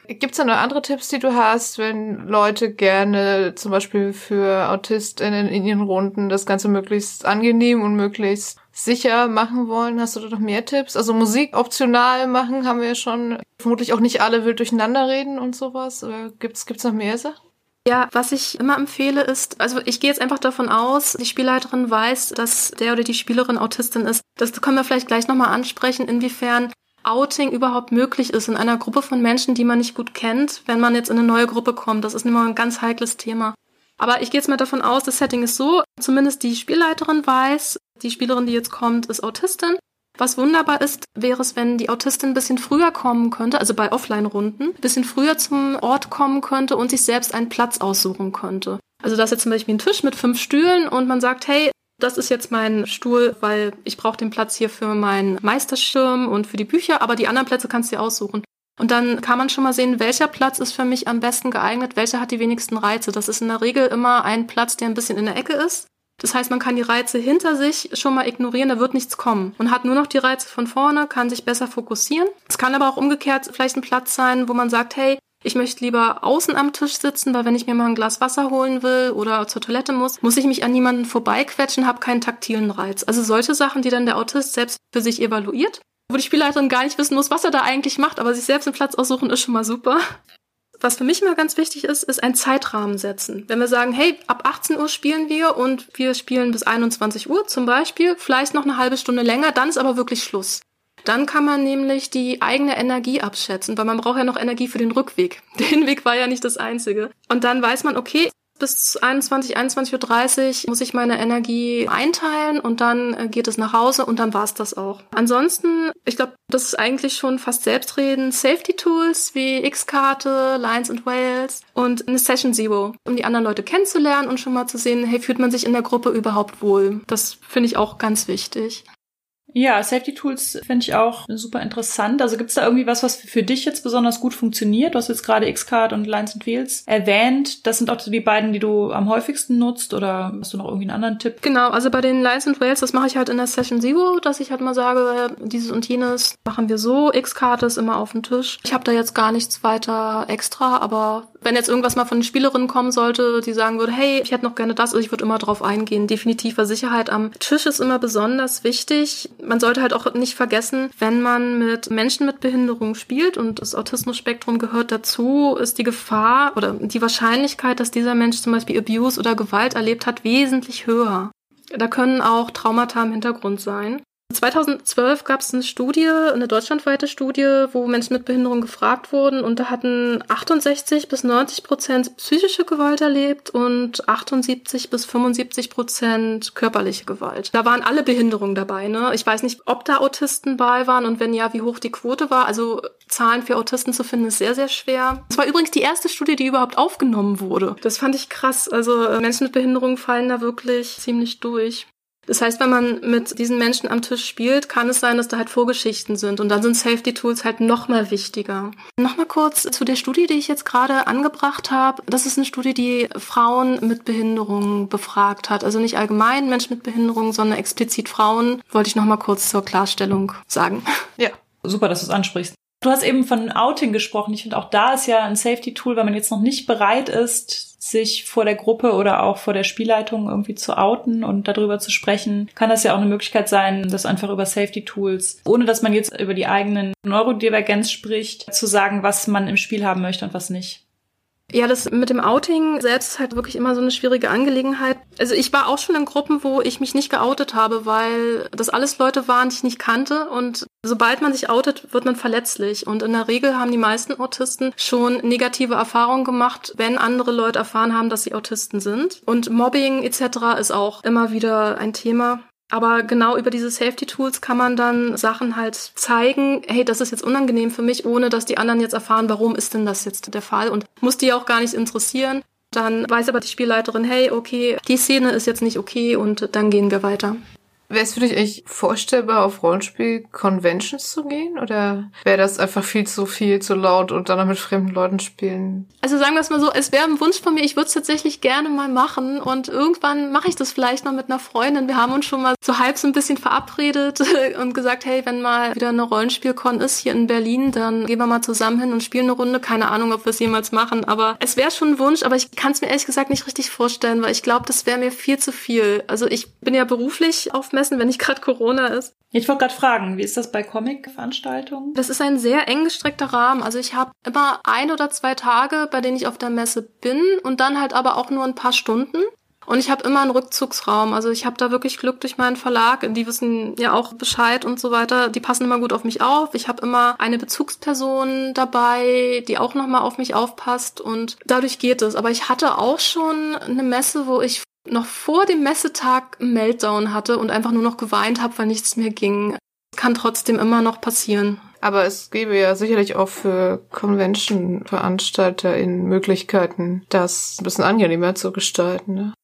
Gibt's da noch andere Tipps, die du hast, wenn Leute gerne zum Beispiel für AutistInnen in ihren Runden das Ganze möglichst angenehm und möglichst sicher machen wollen? Hast du da noch mehr Tipps? Also Musik optional machen haben wir ja schon. Vermutlich auch nicht alle wild durcheinander reden und sowas. Oder gibt's, gibt's noch mehr Sachen? Ja, was ich immer empfehle ist, also ich gehe jetzt einfach davon aus, die Spielleiterin weiß, dass der oder die Spielerin Autistin ist. Das können wir vielleicht gleich nochmal ansprechen, inwiefern Outing überhaupt möglich ist in einer Gruppe von Menschen, die man nicht gut kennt, wenn man jetzt in eine neue Gruppe kommt. Das ist immer ein ganz heikles Thema. Aber ich gehe jetzt mal davon aus, das Setting ist so, zumindest die Spielleiterin weiß, die Spielerin, die jetzt kommt, ist Autistin. Was wunderbar ist, wäre es, wenn die Autistin ein bisschen früher kommen könnte, also bei Offline-Runden, ein bisschen früher zum Ort kommen könnte und sich selbst einen Platz aussuchen könnte. Also das ist jetzt zum Beispiel ein Tisch mit fünf Stühlen und man sagt, hey, das ist jetzt mein Stuhl, weil ich brauche den Platz hier für meinen Meisterschirm und für die Bücher, aber die anderen Plätze kannst du dir aussuchen. Und dann kann man schon mal sehen, welcher Platz ist für mich am besten geeignet, welcher hat die wenigsten Reize. Das ist in der Regel immer ein Platz, der ein bisschen in der Ecke ist. Das heißt, man kann die Reize hinter sich schon mal ignorieren, da wird nichts kommen. Man hat nur noch die Reize von vorne, kann sich besser fokussieren. Es kann aber auch umgekehrt vielleicht ein Platz sein, wo man sagt, hey, ich möchte lieber außen am Tisch sitzen, weil wenn ich mir mal ein Glas Wasser holen will oder zur Toilette muss, muss ich mich an niemanden vorbeiquetschen, habe keinen taktilen Reiz. Also solche Sachen, die dann der Autist selbst für sich evaluiert, wo die Spielleiterin gar nicht wissen muss, was er da eigentlich macht, aber sich selbst einen Platz aussuchen ist schon mal super. Was für mich immer ganz wichtig ist, ist ein Zeitrahmen setzen. Wenn wir sagen, hey, ab 18 Uhr spielen wir und wir spielen bis 21 Uhr zum Beispiel, vielleicht noch eine halbe Stunde länger, dann ist aber wirklich Schluss. Dann kann man nämlich die eigene Energie abschätzen, weil man braucht ja noch Energie für den Rückweg. Der Hinweg war ja nicht das Einzige. Und dann weiß man, okay, bis 21, 21.30 Uhr muss ich meine Energie einteilen und dann äh, geht es nach Hause und dann war's das auch. Ansonsten, ich glaube, das ist eigentlich schon fast selbstredend. Safety Tools wie X-Karte, Lines and Whales und eine Session Zero, um die anderen Leute kennenzulernen und schon mal zu sehen, hey, fühlt man sich in der Gruppe überhaupt wohl? Das finde ich auch ganz wichtig. Ja, Safety Tools finde ich auch super interessant. Also gibt es da irgendwie was, was für dich jetzt besonders gut funktioniert? Du hast jetzt gerade Xcard und Lines and Wheels erwähnt. Das sind auch die beiden, die du am häufigsten nutzt oder hast du noch irgendwie einen anderen Tipp? Genau, also bei den Lines and Wheels, das mache ich halt in der Session Zero, dass ich halt mal sage, dieses und jenes machen wir so. Xcard ist immer auf dem Tisch. Ich habe da jetzt gar nichts weiter extra, aber wenn jetzt irgendwas mal von den Spielerinnen kommen sollte, die sagen würde, hey, ich hätte noch gerne das, also ich würde immer drauf eingehen. Definitiv, weil Sicherheit am Tisch ist immer besonders wichtig. Man sollte halt auch nicht vergessen, wenn man mit Menschen mit Behinderung spielt und das Autismus-Spektrum gehört dazu, ist die Gefahr oder die Wahrscheinlichkeit, dass dieser Mensch zum Beispiel Abuse oder Gewalt erlebt hat, wesentlich höher. Da können auch Traumata im Hintergrund sein. 2012 gab es eine Studie, eine deutschlandweite Studie, wo Menschen mit Behinderung gefragt wurden und da hatten 68 bis 90 Prozent psychische Gewalt erlebt und 78 bis 75 Prozent körperliche Gewalt. Da waren alle Behinderungen dabei. Ne? Ich weiß nicht, ob da Autisten bei waren und wenn ja, wie hoch die Quote war. Also Zahlen für Autisten zu finden ist sehr, sehr schwer. Das war übrigens die erste Studie, die überhaupt aufgenommen wurde. Das fand ich krass. Also Menschen mit Behinderung fallen da wirklich ziemlich durch. Das heißt, wenn man mit diesen Menschen am Tisch spielt, kann es sein, dass da halt Vorgeschichten sind. Und dann sind Safety Tools halt noch mal wichtiger. Nochmal kurz zu der Studie, die ich jetzt gerade angebracht habe. Das ist eine Studie, die Frauen mit Behinderung befragt hat. Also nicht allgemein Menschen mit Behinderung, sondern explizit Frauen. Wollte ich nochmal kurz zur Klarstellung sagen. Ja. Super, dass du es ansprichst. Du hast eben von Outing gesprochen. Ich finde auch da ist ja ein Safety Tool, wenn man jetzt noch nicht bereit ist, sich vor der Gruppe oder auch vor der Spielleitung irgendwie zu outen und darüber zu sprechen, kann das ja auch eine Möglichkeit sein, das einfach über Safety Tools, ohne dass man jetzt über die eigenen Neurodivergenz spricht, zu sagen, was man im Spiel haben möchte und was nicht. Ja, das mit dem Outing selbst ist halt wirklich immer so eine schwierige Angelegenheit. Also ich war auch schon in Gruppen, wo ich mich nicht geoutet habe, weil das alles Leute waren, die ich nicht kannte. Und sobald man sich outet, wird man verletzlich. Und in der Regel haben die meisten Autisten schon negative Erfahrungen gemacht, wenn andere Leute erfahren haben, dass sie Autisten sind. Und Mobbing etc. ist auch immer wieder ein Thema. Aber genau über diese Safety Tools kann man dann Sachen halt zeigen, hey, das ist jetzt unangenehm für mich, ohne dass die anderen jetzt erfahren, warum ist denn das jetzt der Fall und muss die auch gar nicht interessieren. Dann weiß aber die Spielleiterin, hey, okay, die Szene ist jetzt nicht okay und dann gehen wir weiter. Wäre es für dich eigentlich vorstellbar, auf Rollenspiel-Conventions zu gehen? Oder wäre das einfach viel zu viel, zu laut und dann mit fremden Leuten spielen? Also sagen wir es mal so, es wäre ein Wunsch von mir, ich würde es tatsächlich gerne mal machen und irgendwann mache ich das vielleicht noch mit einer Freundin. Wir haben uns schon mal so halb so ein bisschen verabredet und gesagt, hey, wenn mal wieder eine Rollenspiel-Con ist hier in Berlin, dann gehen wir mal zusammen hin und spielen eine Runde. Keine Ahnung, ob wir es jemals machen, aber es wäre schon ein Wunsch, aber ich kann es mir ehrlich gesagt nicht richtig vorstellen, weil ich glaube, das wäre mir viel zu viel. Also ich bin ja beruflich auf messen, wenn nicht gerade Corona ist. Ich wollte gerade fragen, wie ist das bei Comic-Veranstaltungen? Das ist ein sehr eng gestreckter Rahmen. Also ich habe immer ein oder zwei Tage, bei denen ich auf der Messe bin und dann halt aber auch nur ein paar Stunden. Und ich habe immer einen Rückzugsraum. Also ich habe da wirklich Glück durch meinen Verlag. Die wissen ja auch Bescheid und so weiter. Die passen immer gut auf mich auf. Ich habe immer eine Bezugsperson dabei, die auch nochmal auf mich aufpasst. Und dadurch geht es. Aber ich hatte auch schon eine Messe, wo ich noch vor dem Messetag einen Meltdown hatte und einfach nur noch geweint habe, weil nichts mehr ging. Kann trotzdem immer noch passieren. Aber es gäbe ja sicherlich auch für Convention-Veranstalter in Möglichkeiten, das ein bisschen angenehmer zu gestalten. Ne?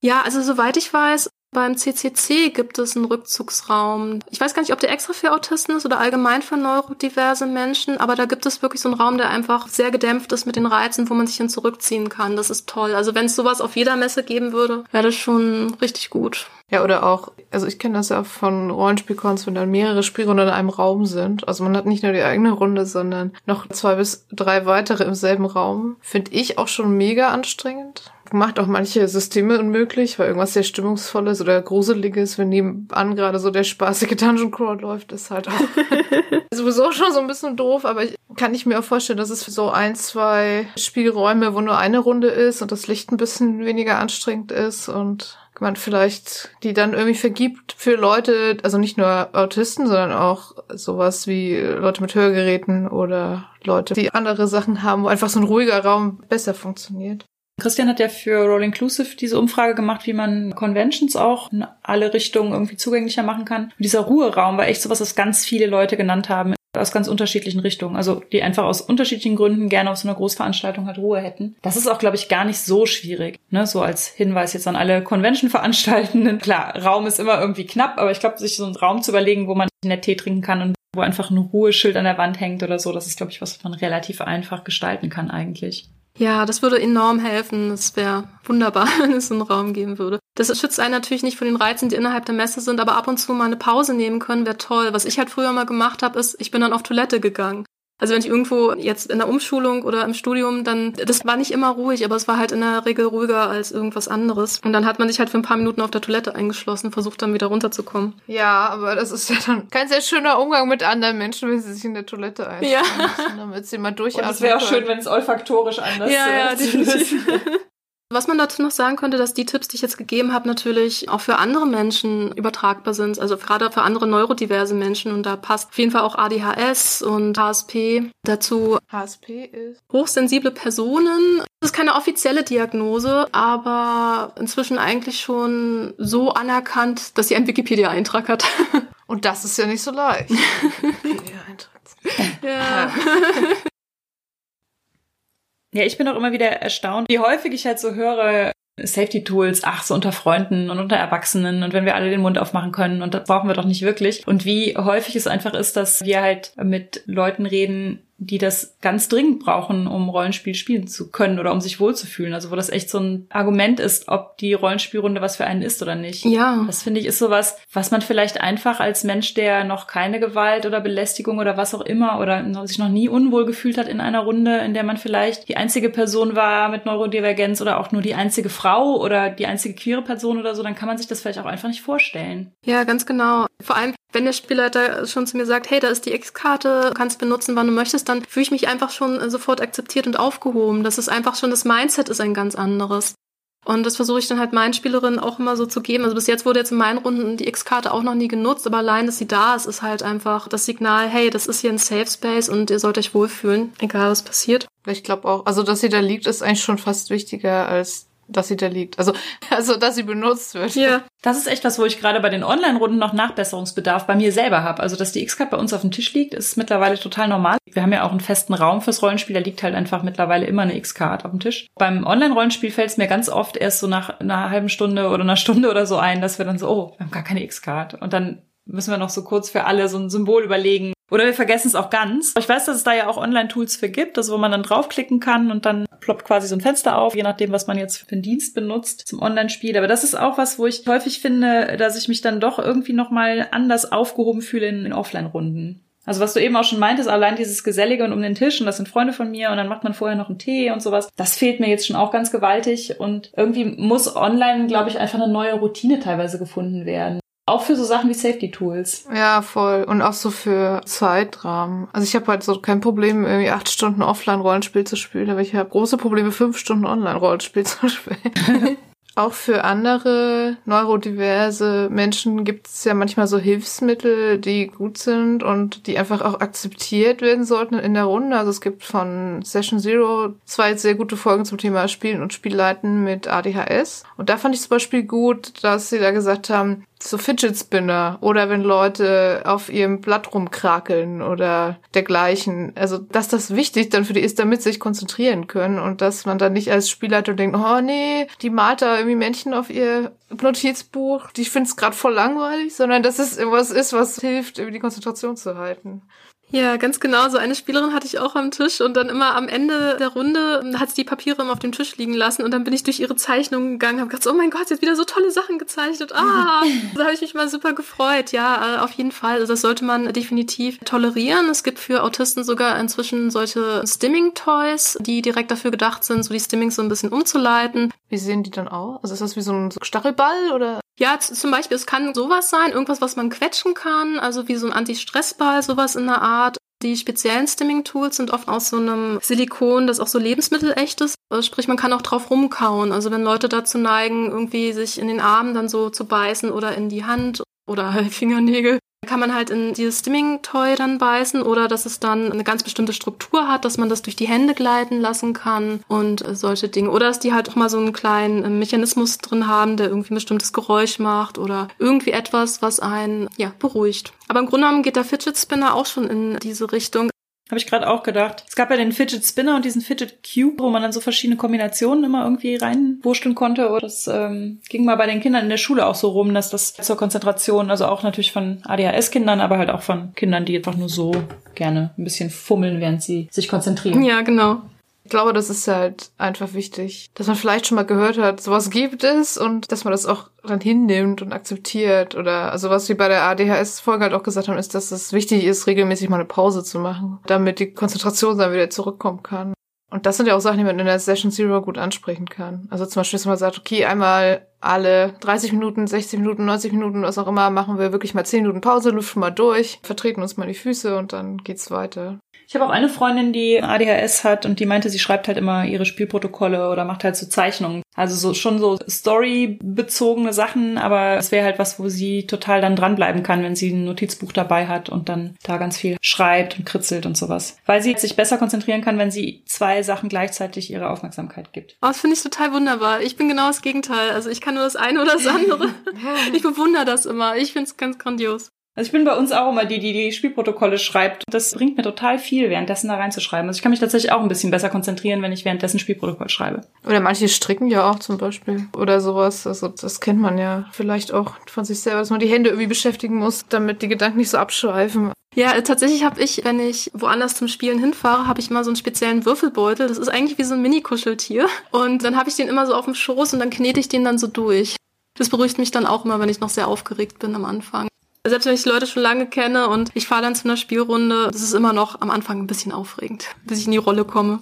Ja, also soweit ich weiß, beim CCC gibt es einen Rückzugsraum. Ich weiß gar nicht, ob der extra für Autisten ist oder allgemein für neurodiverse Menschen, aber da gibt es wirklich so einen Raum, der einfach sehr gedämpft ist mit den Reizen, wo man sich hin zurückziehen kann. Das ist toll. Also wenn es sowas auf jeder Messe geben würde, wäre das schon richtig gut. Ja, oder auch, also ich kenne das ja von Rollenspielcons, wenn dann mehrere Spielrunden in einem Raum sind. Also man hat nicht nur die eigene Runde, sondern noch zwei bis drei weitere im selben Raum. Finde ich auch schon mega anstrengend macht auch manche Systeme unmöglich, weil irgendwas sehr Stimmungsvolles oder Gruseliges, wenn nebenan gerade so der spaßige Dungeon Crawl läuft, ist halt auch sowieso schon so ein bisschen doof, aber ich kann ich mir auch vorstellen, dass es so ein, zwei Spielräume, wo nur eine Runde ist und das Licht ein bisschen weniger anstrengend ist und man vielleicht die dann irgendwie vergibt für Leute, also nicht nur Autisten, sondern auch sowas wie Leute mit Hörgeräten oder Leute, die andere Sachen haben, wo einfach so ein ruhiger Raum besser funktioniert. Christian hat ja für Roll Inclusive diese Umfrage gemacht, wie man Conventions auch in alle Richtungen irgendwie zugänglicher machen kann. Und dieser Ruheraum war echt sowas, was ganz viele Leute genannt haben, aus ganz unterschiedlichen Richtungen. Also die einfach aus unterschiedlichen Gründen gerne auf so einer Großveranstaltung halt Ruhe hätten. Das ist auch, glaube ich, gar nicht so schwierig. Ne? So als Hinweis jetzt an alle Convention-Veranstaltenden. Klar, Raum ist immer irgendwie knapp, aber ich glaube, sich so einen Raum zu überlegen, wo man nett Tee trinken kann und wo einfach ein Ruheschild an der Wand hängt oder so, das ist, glaube ich, was man relativ einfach gestalten kann eigentlich. Ja, das würde enorm helfen. Es wäre wunderbar, wenn es einen Raum geben würde. Das schützt einen natürlich nicht von den Reizen, die innerhalb der Messe sind, aber ab und zu mal eine Pause nehmen können, wäre toll. Was ich halt früher mal gemacht habe, ist, ich bin dann auf Toilette gegangen. Also wenn ich irgendwo jetzt in der Umschulung oder im Studium, dann, das war nicht immer ruhig, aber es war halt in der Regel ruhiger als irgendwas anderes. Und dann hat man sich halt für ein paar Minuten auf der Toilette eingeschlossen, versucht dann wieder runterzukommen. Ja, aber das ist ja dann kein sehr schöner Umgang mit anderen Menschen, wenn sie sich in der Toilette einschließen, ja. damit sie mal durchatmen. Und es wäre auch schön, wenn es olfaktorisch anders ja, ja, definitiv. Was man dazu noch sagen könnte, dass die Tipps, die ich jetzt gegeben habe, natürlich auch für andere Menschen übertragbar sind. Also gerade für andere neurodiverse Menschen. Und da passt auf jeden Fall auch ADHS und HSP dazu. HSP ist? Hochsensible Personen. Das ist keine offizielle Diagnose, aber inzwischen eigentlich schon so anerkannt, dass sie einen Wikipedia-Eintrag hat. Und das ist ja nicht so leicht. Wikipedia-Eintrag. ja. Ja, ich bin auch immer wieder erstaunt, wie häufig ich halt so höre, Safety Tools, ach, so unter Freunden und unter Erwachsenen und wenn wir alle den Mund aufmachen können und das brauchen wir doch nicht wirklich. Und wie häufig es einfach ist, dass wir halt mit Leuten reden, die das ganz dringend brauchen, um Rollenspiel spielen zu können oder um sich wohlzufühlen. Also wo das echt so ein Argument ist, ob die Rollenspielrunde was für einen ist oder nicht. Ja. Das finde ich ist sowas, was man vielleicht einfach als Mensch, der noch keine Gewalt oder Belästigung oder was auch immer oder sich noch nie unwohl gefühlt hat in einer Runde, in der man vielleicht die einzige Person war mit Neurodivergenz oder auch nur die einzige Frau oder die einzige queere Person oder so, dann kann man sich das vielleicht auch einfach nicht vorstellen. Ja, ganz genau. Vor allem, wenn der Spielleiter schon zu mir sagt, hey, da ist die X-Karte, kannst benutzen, wann du möchtest, dann fühle ich mich einfach schon äh, sofort akzeptiert und aufgehoben. Das ist einfach schon, das Mindset ist ein ganz anderes. Und das versuche ich dann halt meinen Spielerinnen auch immer so zu geben. Also bis jetzt wurde jetzt in meinen Runden die X-Karte auch noch nie genutzt, aber allein, dass sie da ist, ist halt einfach das Signal, hey, das ist hier ein Safe Space und ihr sollt euch wohlfühlen, egal was passiert. Ich glaube auch, also dass sie da liegt, ist eigentlich schon fast wichtiger als dass sie da liegt. Also, also dass sie benutzt wird. Ja. Das ist echt was, wo ich gerade bei den Online-Runden noch Nachbesserungsbedarf bei mir selber habe. Also, dass die X-Card bei uns auf dem Tisch liegt, ist mittlerweile total normal. Wir haben ja auch einen festen Raum fürs Rollenspiel, da liegt halt einfach mittlerweile immer eine X-Card auf dem Tisch. Beim Online-Rollenspiel fällt es mir ganz oft erst so nach einer halben Stunde oder einer Stunde oder so ein, dass wir dann so, oh, wir haben gar keine X-Card. Und dann müssen wir noch so kurz für alle so ein Symbol überlegen. Oder wir vergessen es auch ganz. Ich weiß, dass es da ja auch Online-Tools für gibt, also wo man dann draufklicken kann und dann ploppt quasi so ein Fenster auf, je nachdem, was man jetzt für den Dienst benutzt zum Online-Spiel. Aber das ist auch was, wo ich häufig finde, dass ich mich dann doch irgendwie nochmal anders aufgehoben fühle in, in Offline-Runden. Also was du eben auch schon meintest, allein dieses Gesellige und um den Tisch und das sind Freunde von mir und dann macht man vorher noch einen Tee und sowas. Das fehlt mir jetzt schon auch ganz gewaltig und irgendwie muss online, glaube ich, einfach eine neue Routine teilweise gefunden werden. Auch für so Sachen wie Safety Tools. Ja, voll. Und auch so für Zeitrahmen. Also ich habe halt so kein Problem, irgendwie acht Stunden Offline-Rollenspiel zu spielen, aber ich habe große Probleme, fünf Stunden Online-Rollenspiel zu spielen. Auch für andere neurodiverse Menschen gibt es ja manchmal so Hilfsmittel, die gut sind und die einfach auch akzeptiert werden sollten in der Runde. Also es gibt von Session Zero zwei sehr gute Folgen zum Thema Spielen und Spielleiten mit ADHS. Und da fand ich zum Beispiel gut, dass sie da gesagt haben, so Fidget Spinner oder wenn Leute auf ihrem Blatt rumkrakeln oder dergleichen. Also, dass das wichtig dann für die ist, damit sie sich konzentrieren können und dass man dann nicht als Spielleiter denkt, oh nee, die malt da irgendwie Männchen auf ihr Notizbuch, die findet es gerade voll langweilig, sondern dass es was ist, was hilft, irgendwie die Konzentration zu halten. Ja, ganz genau. So eine Spielerin hatte ich auch am Tisch und dann immer am Ende der Runde hat sie die Papiere immer auf dem Tisch liegen lassen und dann bin ich durch ihre Zeichnungen gegangen, habe gedacht, oh mein Gott, sie hat wieder so tolle Sachen gezeichnet. Ah, da habe ich mich mal super gefreut. Ja, äh, auf jeden Fall. Also das sollte man definitiv tolerieren. Es gibt für Autisten sogar inzwischen solche Stimming-Toys, die direkt dafür gedacht sind, so die Stimmings so ein bisschen umzuleiten. Wie sehen die dann aus? Also ist das wie so ein Stachelball oder? Ja, zum Beispiel, es kann sowas sein, irgendwas, was man quetschen kann, also wie so ein Anti-Stress-Ball, sowas in der Art. Die speziellen Stimming-Tools sind oft aus so einem Silikon, das auch so lebensmittelecht ist. Also sprich, man kann auch drauf rumkauen. Also wenn Leute dazu neigen, irgendwie sich in den Arm dann so zu beißen oder in die Hand oder Fingernägel, kann man halt in dieses Stimming-Toy dann beißen oder dass es dann eine ganz bestimmte Struktur hat, dass man das durch die Hände gleiten lassen kann und solche Dinge. Oder dass die halt auch mal so einen kleinen äh, Mechanismus drin haben, der irgendwie ein bestimmtes Geräusch macht oder irgendwie etwas, was einen ja, beruhigt. Aber im Grunde genommen geht der Fidget Spinner auch schon in diese Richtung. Habe ich gerade auch gedacht. Es gab ja den Fidget Spinner und diesen Fidget Cube, wo man dann so verschiedene Kombinationen immer irgendwie reinwurschteln konnte. Und das ähm, ging mal bei den Kindern in der Schule auch so rum, dass das zur Konzentration, also auch natürlich von ADHS-Kindern, aber halt auch von Kindern, die einfach nur so gerne ein bisschen fummeln, während sie sich konzentrieren. Ja, genau. Ich glaube, das ist halt einfach wichtig, dass man vielleicht schon mal gehört hat, sowas gibt es und dass man das auch dann hinnimmt und akzeptiert oder also was wir bei der ADHS-Folge halt auch gesagt haben, ist, dass es wichtig ist, regelmäßig mal eine Pause zu machen, damit die Konzentration dann wieder zurückkommen kann. Und das sind ja auch Sachen, die man in der Session Zero gut ansprechen kann. Also zum Beispiel, dass man sagt, okay, einmal alle 30 Minuten, 60 Minuten, 90 Minuten, was auch immer, machen wir wirklich mal 10 Minuten Pause, lüften mal durch, vertreten uns mal die Füße und dann geht's weiter. Ich habe auch eine Freundin, die ADHS hat und die meinte, sie schreibt halt immer ihre Spielprotokolle oder macht halt so Zeichnungen. Also so schon so storybezogene Sachen, aber es wäre halt was, wo sie total dann dranbleiben kann, wenn sie ein Notizbuch dabei hat und dann da ganz viel schreibt und kritzelt und sowas. Weil sie sich besser konzentrieren kann, wenn sie zwei Sachen gleichzeitig ihre Aufmerksamkeit gibt. Oh, das finde ich total wunderbar. Ich bin genau das Gegenteil. Also ich kann nur das eine oder das andere. ich bewundere das immer. Ich finde es ganz grandios. Also ich bin bei uns auch immer die, die die Spielprotokolle schreibt. Das bringt mir total viel, währenddessen da reinzuschreiben. Also ich kann mich tatsächlich auch ein bisschen besser konzentrieren, wenn ich währenddessen Spielprotokoll schreibe. Oder manche stricken ja auch zum Beispiel. Oder sowas. Also das kennt man ja vielleicht auch von sich selber, dass man die Hände irgendwie beschäftigen muss, damit die Gedanken nicht so abschweifen. Ja, tatsächlich habe ich, wenn ich woanders zum Spielen hinfahre, habe ich mal so einen speziellen Würfelbeutel. Das ist eigentlich wie so ein Mini-Kuscheltier. Und dann habe ich den immer so auf dem Schoß und dann knete ich den dann so durch. Das beruhigt mich dann auch immer, wenn ich noch sehr aufgeregt bin am Anfang. Selbst wenn ich die Leute schon lange kenne und ich fahre dann zu einer Spielrunde, das ist immer noch am Anfang ein bisschen aufregend, bis ich in die Rolle komme.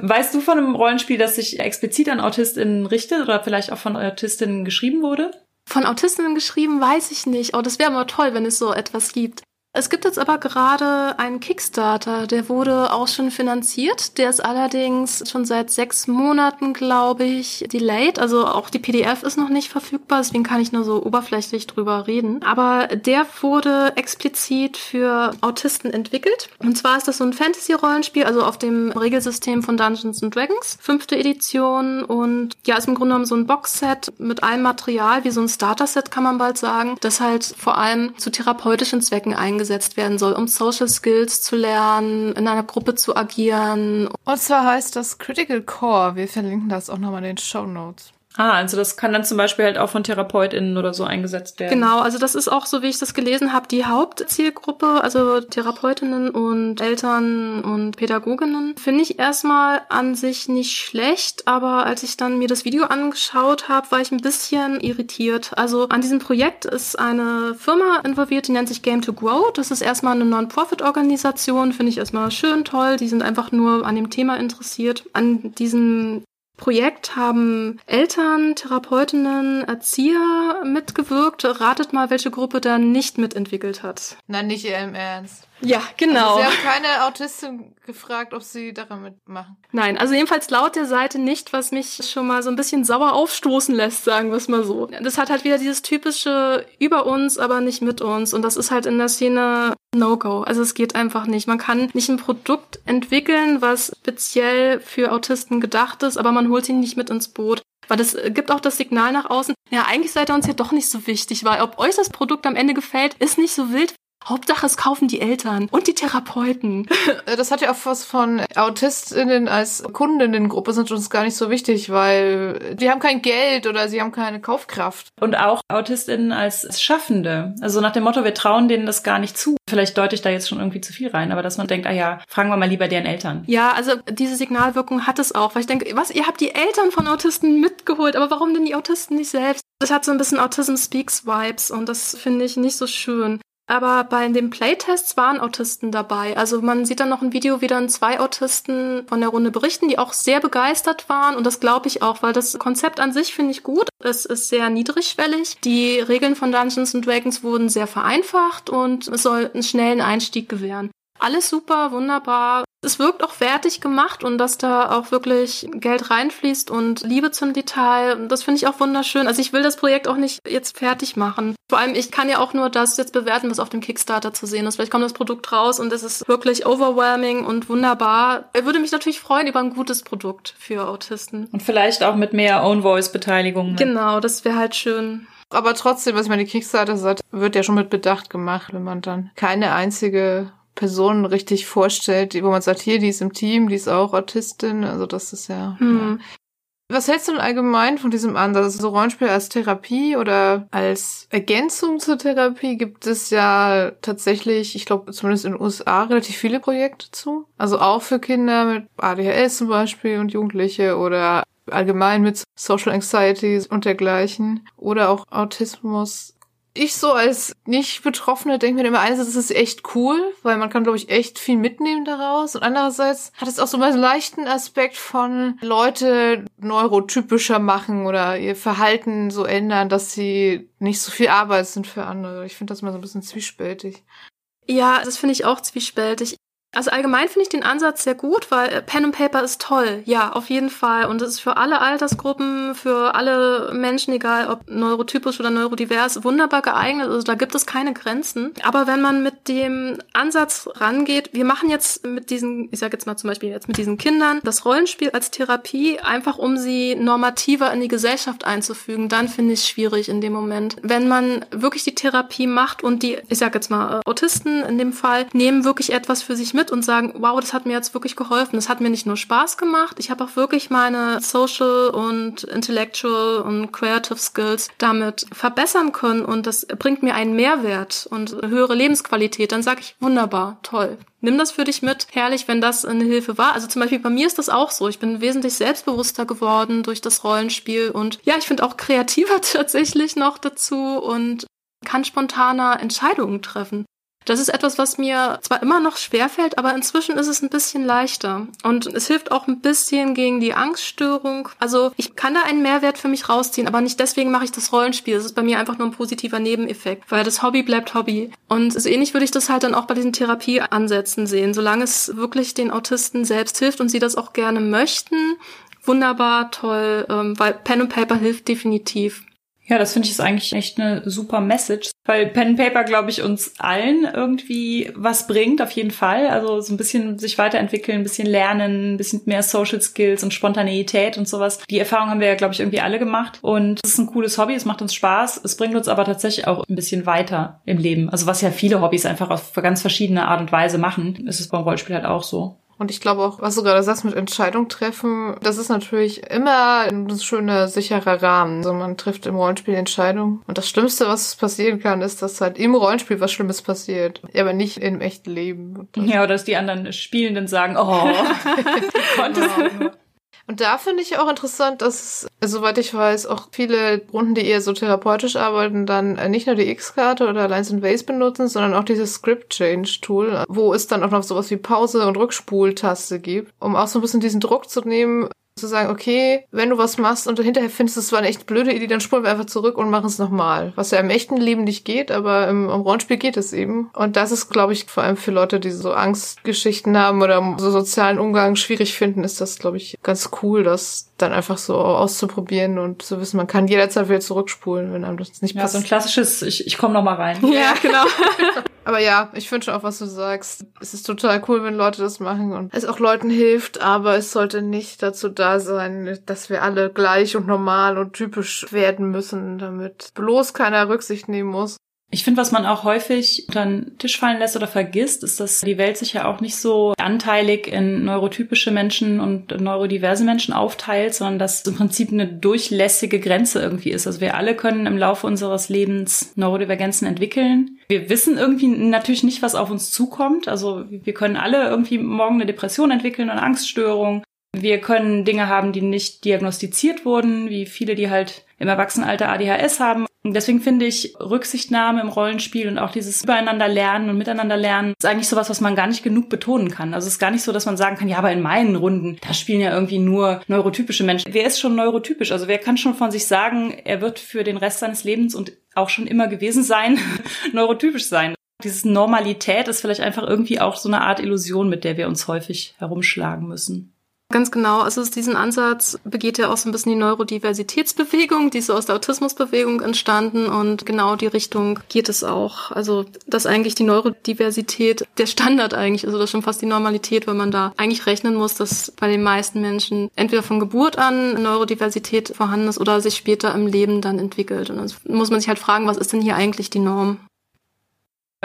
Weißt du von einem Rollenspiel, das sich explizit an AutistInnen richtet oder vielleicht auch von AutistInnen geschrieben wurde? Von AutistInnen geschrieben weiß ich nicht. Oh, das wäre mal toll, wenn es so etwas gibt. Es gibt jetzt aber gerade einen Kickstarter, der wurde auch schon finanziert. Der ist allerdings schon seit sechs Monaten, glaube ich, delayed. Also auch die PDF ist noch nicht verfügbar, deswegen kann ich nur so oberflächlich drüber reden. Aber der wurde explizit für Autisten entwickelt. Und zwar ist das so ein Fantasy-Rollenspiel, also auf dem Regelsystem von Dungeons and Dragons, fünfte Edition. Und ja, ist im Grunde genommen so ein Boxset mit allem Material, wie so ein Starter-Set kann man bald sagen, das halt vor allem zu therapeutischen Zwecken eingesetzt eingesetzt werden soll, um Social Skills zu lernen, in einer Gruppe zu agieren. Und zwar heißt das Critical Core. Wir verlinken das auch nochmal in den Show Notes. Ah, also das kann dann zum Beispiel halt auch von TherapeutInnen oder so eingesetzt werden. Genau, also das ist auch so, wie ich das gelesen habe, die Hauptzielgruppe, also Therapeutinnen und Eltern und Pädagoginnen, finde ich erstmal an sich nicht schlecht, aber als ich dann mir das Video angeschaut habe, war ich ein bisschen irritiert. Also an diesem Projekt ist eine Firma involviert, die nennt sich Game to Grow. Das ist erstmal eine Non-Profit-Organisation, finde ich erstmal schön, toll. Die sind einfach nur an dem Thema interessiert. An diesem Projekt haben Eltern, Therapeutinnen, Erzieher mitgewirkt. Ratet mal, welche Gruppe da nicht mitentwickelt hat. Nein, nicht im Ernst. Ja, genau. Also Sie haben keine Autistin gefragt, ob sie daran mitmachen. Nein, also jedenfalls laut der Seite nicht, was mich schon mal so ein bisschen sauer aufstoßen lässt, sagen wir es mal so. Das hat halt wieder dieses typische über uns, aber nicht mit uns. Und das ist halt in der Szene No-Go. Also es geht einfach nicht. Man kann nicht ein Produkt entwickeln, was speziell für Autisten gedacht ist, aber man holt ihn nicht mit ins Boot. Weil das gibt auch das Signal nach außen, ja, eigentlich seid ihr uns ja doch nicht so wichtig, weil ob euch das Produkt am Ende gefällt, ist nicht so wild, Hauptsache, es kaufen die Eltern und die Therapeuten. Das hat ja auch was von AutistInnen als Kundinnengruppe sind uns gar nicht so wichtig, weil die haben kein Geld oder sie haben keine Kaufkraft. Und auch AutistInnen als Schaffende. Also nach dem Motto, wir trauen denen das gar nicht zu. Vielleicht deute ich da jetzt schon irgendwie zu viel rein, aber dass man denkt, ah ja, fragen wir mal lieber deren Eltern. Ja, also diese Signalwirkung hat es auch, weil ich denke, was, ihr habt die Eltern von Autisten mitgeholt, aber warum denn die Autisten nicht selbst? Das hat so ein bisschen Autism Speaks Vibes und das finde ich nicht so schön. Aber bei den Playtests waren Autisten dabei. Also man sieht dann noch ein Video, wie dann zwei Autisten von der Runde berichten, die auch sehr begeistert waren. Und das glaube ich auch, weil das Konzept an sich finde ich gut. Es ist sehr niedrigschwellig. Die Regeln von Dungeons Dragons wurden sehr vereinfacht und es soll einen schnellen Einstieg gewähren. Alles super, wunderbar. Es wirkt auch fertig gemacht und dass da auch wirklich Geld reinfließt und Liebe zum Detail. Das finde ich auch wunderschön. Also ich will das Projekt auch nicht jetzt fertig machen. Vor allem, ich kann ja auch nur das jetzt bewerten, was auf dem Kickstarter zu sehen ist. Vielleicht kommt das Produkt raus und es ist wirklich overwhelming und wunderbar. Er würde mich natürlich freuen über ein gutes Produkt für Autisten. Und vielleicht auch mit mehr Own-Voice-Beteiligung. Ne? Genau, das wäre halt schön. Aber trotzdem, was ich meine, die Kickstarter sagt, wird ja schon mit Bedacht gemacht, wenn man dann keine einzige Person richtig vorstellt, wo man sagt, hier, die ist im Team, die ist auch Autistin. Also das ist ja. Hm. ja. Was hältst du denn allgemein von diesem Ansatz? So Rollenspiel als Therapie oder als Ergänzung zur Therapie gibt es ja tatsächlich, ich glaube zumindest in den USA, relativ viele Projekte zu. Also auch für Kinder mit ADHS zum Beispiel und Jugendliche oder allgemein mit Social Anxiety und dergleichen oder auch Autismus ich so als Nicht-Betroffene denke mir immer, einerseits ist es echt cool, weil man kann, glaube ich, echt viel mitnehmen daraus. Und andererseits hat es auch so mal einen leichten Aspekt von Leute neurotypischer machen oder ihr Verhalten so ändern, dass sie nicht so viel Arbeit sind für andere. Ich finde das mal so ein bisschen zwiespältig. Ja, das finde ich auch zwiespältig. Also allgemein finde ich den Ansatz sehr gut, weil äh, Pen and Paper ist toll. Ja, auf jeden Fall. Und es ist für alle Altersgruppen, für alle Menschen, egal ob neurotypisch oder neurodivers, wunderbar geeignet. Also da gibt es keine Grenzen. Aber wenn man mit dem Ansatz rangeht, wir machen jetzt mit diesen, ich sage jetzt mal zum Beispiel jetzt mit diesen Kindern, das Rollenspiel als Therapie, einfach um sie normativer in die Gesellschaft einzufügen, dann finde ich es schwierig in dem Moment. Wenn man wirklich die Therapie macht und die, ich sage jetzt mal Autisten in dem Fall, nehmen wirklich etwas für sich mit, mit und sagen, wow, das hat mir jetzt wirklich geholfen. Das hat mir nicht nur Spaß gemacht, ich habe auch wirklich meine Social und Intellectual und Creative Skills damit verbessern können und das bringt mir einen Mehrwert und höhere Lebensqualität. Dann sage ich, wunderbar, toll. Nimm das für dich mit. Herrlich, wenn das eine Hilfe war. Also zum Beispiel bei mir ist das auch so. Ich bin wesentlich selbstbewusster geworden durch das Rollenspiel und ja, ich finde auch kreativer tatsächlich noch dazu und kann spontaner Entscheidungen treffen. Das ist etwas, was mir zwar immer noch schwerfällt, aber inzwischen ist es ein bisschen leichter. Und es hilft auch ein bisschen gegen die Angststörung. Also ich kann da einen Mehrwert für mich rausziehen, aber nicht deswegen mache ich das Rollenspiel. Das ist bei mir einfach nur ein positiver Nebeneffekt, weil das Hobby bleibt Hobby. Und so ähnlich würde ich das halt dann auch bei diesen Therapieansätzen sehen. Solange es wirklich den Autisten selbst hilft und sie das auch gerne möchten, wunderbar, toll, ähm, weil Pen und Paper hilft definitiv. Ja, das finde ich ist eigentlich echt eine super Message, weil Pen and Paper, glaube ich, uns allen irgendwie was bringt, auf jeden Fall. Also so ein bisschen sich weiterentwickeln, ein bisschen lernen, ein bisschen mehr Social Skills und Spontaneität und sowas. Die Erfahrung haben wir ja, glaube ich, irgendwie alle gemacht. Und es ist ein cooles Hobby, es macht uns Spaß. Es bringt uns aber tatsächlich auch ein bisschen weiter im Leben. Also was ja viele Hobbys einfach auf ganz verschiedene Art und Weise machen, ist es beim Rollspiel halt auch so. Und ich glaube auch, was du gerade sagst mit Entscheidung treffen, das ist natürlich immer ein schöner, sicherer Rahmen. Also man trifft im Rollenspiel Entscheidungen. Und das Schlimmste, was passieren kann, ist, dass halt im Rollenspiel was Schlimmes passiert. Ja, aber nicht im echten Leben. Ja, oder dass die anderen Spielenden sagen, oh, konntest genau. Und da finde ich auch interessant, dass, soweit ich weiß, auch viele Runden, die eher so therapeutisch arbeiten, dann nicht nur die X-Karte oder Lines and Ways benutzen, sondern auch dieses Script Change Tool, wo es dann auch noch sowas wie Pause und Rückspultaste gibt, um auch so ein bisschen diesen Druck zu nehmen, zu sagen, okay, wenn du was machst und du hinterher findest, es war eine echt blöde Idee, dann spulen wir einfach zurück und machen es nochmal. Was ja im echten Leben nicht geht, aber im, im Rollenspiel geht es eben. Und das ist, glaube ich, vor allem für Leute, die so Angstgeschichten haben oder so sozialen Umgang schwierig finden, ist das, glaube ich, ganz cool, das dann einfach so auszuprobieren und zu wissen, man kann jederzeit wieder zurückspulen, wenn einem das nicht passt. Ja, so ein klassisches, ich, ich komme noch mal rein. Ja, genau. Aber ja, ich schon auch, was du sagst. Es ist total cool, wenn Leute das machen und es auch Leuten hilft, aber es sollte nicht dazu da sein, dass wir alle gleich und normal und typisch werden müssen, damit bloß keiner Rücksicht nehmen muss. Ich finde, was man auch häufig unter den Tisch fallen lässt oder vergisst, ist, dass die Welt sich ja auch nicht so anteilig in neurotypische Menschen und neurodiverse Menschen aufteilt, sondern dass im Prinzip eine durchlässige Grenze irgendwie ist. Also wir alle können im Laufe unseres Lebens Neurodivergenzen entwickeln. Wir wissen irgendwie natürlich nicht, was auf uns zukommt. Also wir können alle irgendwie morgen eine Depression entwickeln, eine Angststörung. Wir können Dinge haben, die nicht diagnostiziert wurden, wie viele, die halt im Erwachsenenalter ADHS haben. Deswegen finde ich Rücksichtnahme im Rollenspiel und auch dieses Übereinander lernen und Miteinander lernen ist eigentlich sowas, was man gar nicht genug betonen kann. Also es ist gar nicht so, dass man sagen kann, ja, aber in meinen Runden, da spielen ja irgendwie nur neurotypische Menschen. Wer ist schon neurotypisch? Also wer kann schon von sich sagen, er wird für den Rest seines Lebens und auch schon immer gewesen sein, neurotypisch sein? Dieses Normalität ist vielleicht einfach irgendwie auch so eine Art Illusion, mit der wir uns häufig herumschlagen müssen. Ganz genau. Also diesen Ansatz begeht ja auch so ein bisschen die Neurodiversitätsbewegung, die ist so aus der Autismusbewegung entstanden und genau die Richtung geht es auch. Also dass eigentlich die Neurodiversität der Standard eigentlich ist oder schon fast die Normalität, weil man da eigentlich rechnen muss, dass bei den meisten Menschen entweder von Geburt an Neurodiversität vorhanden ist oder sich später im Leben dann entwickelt. Und dann muss man sich halt fragen, was ist denn hier eigentlich die Norm?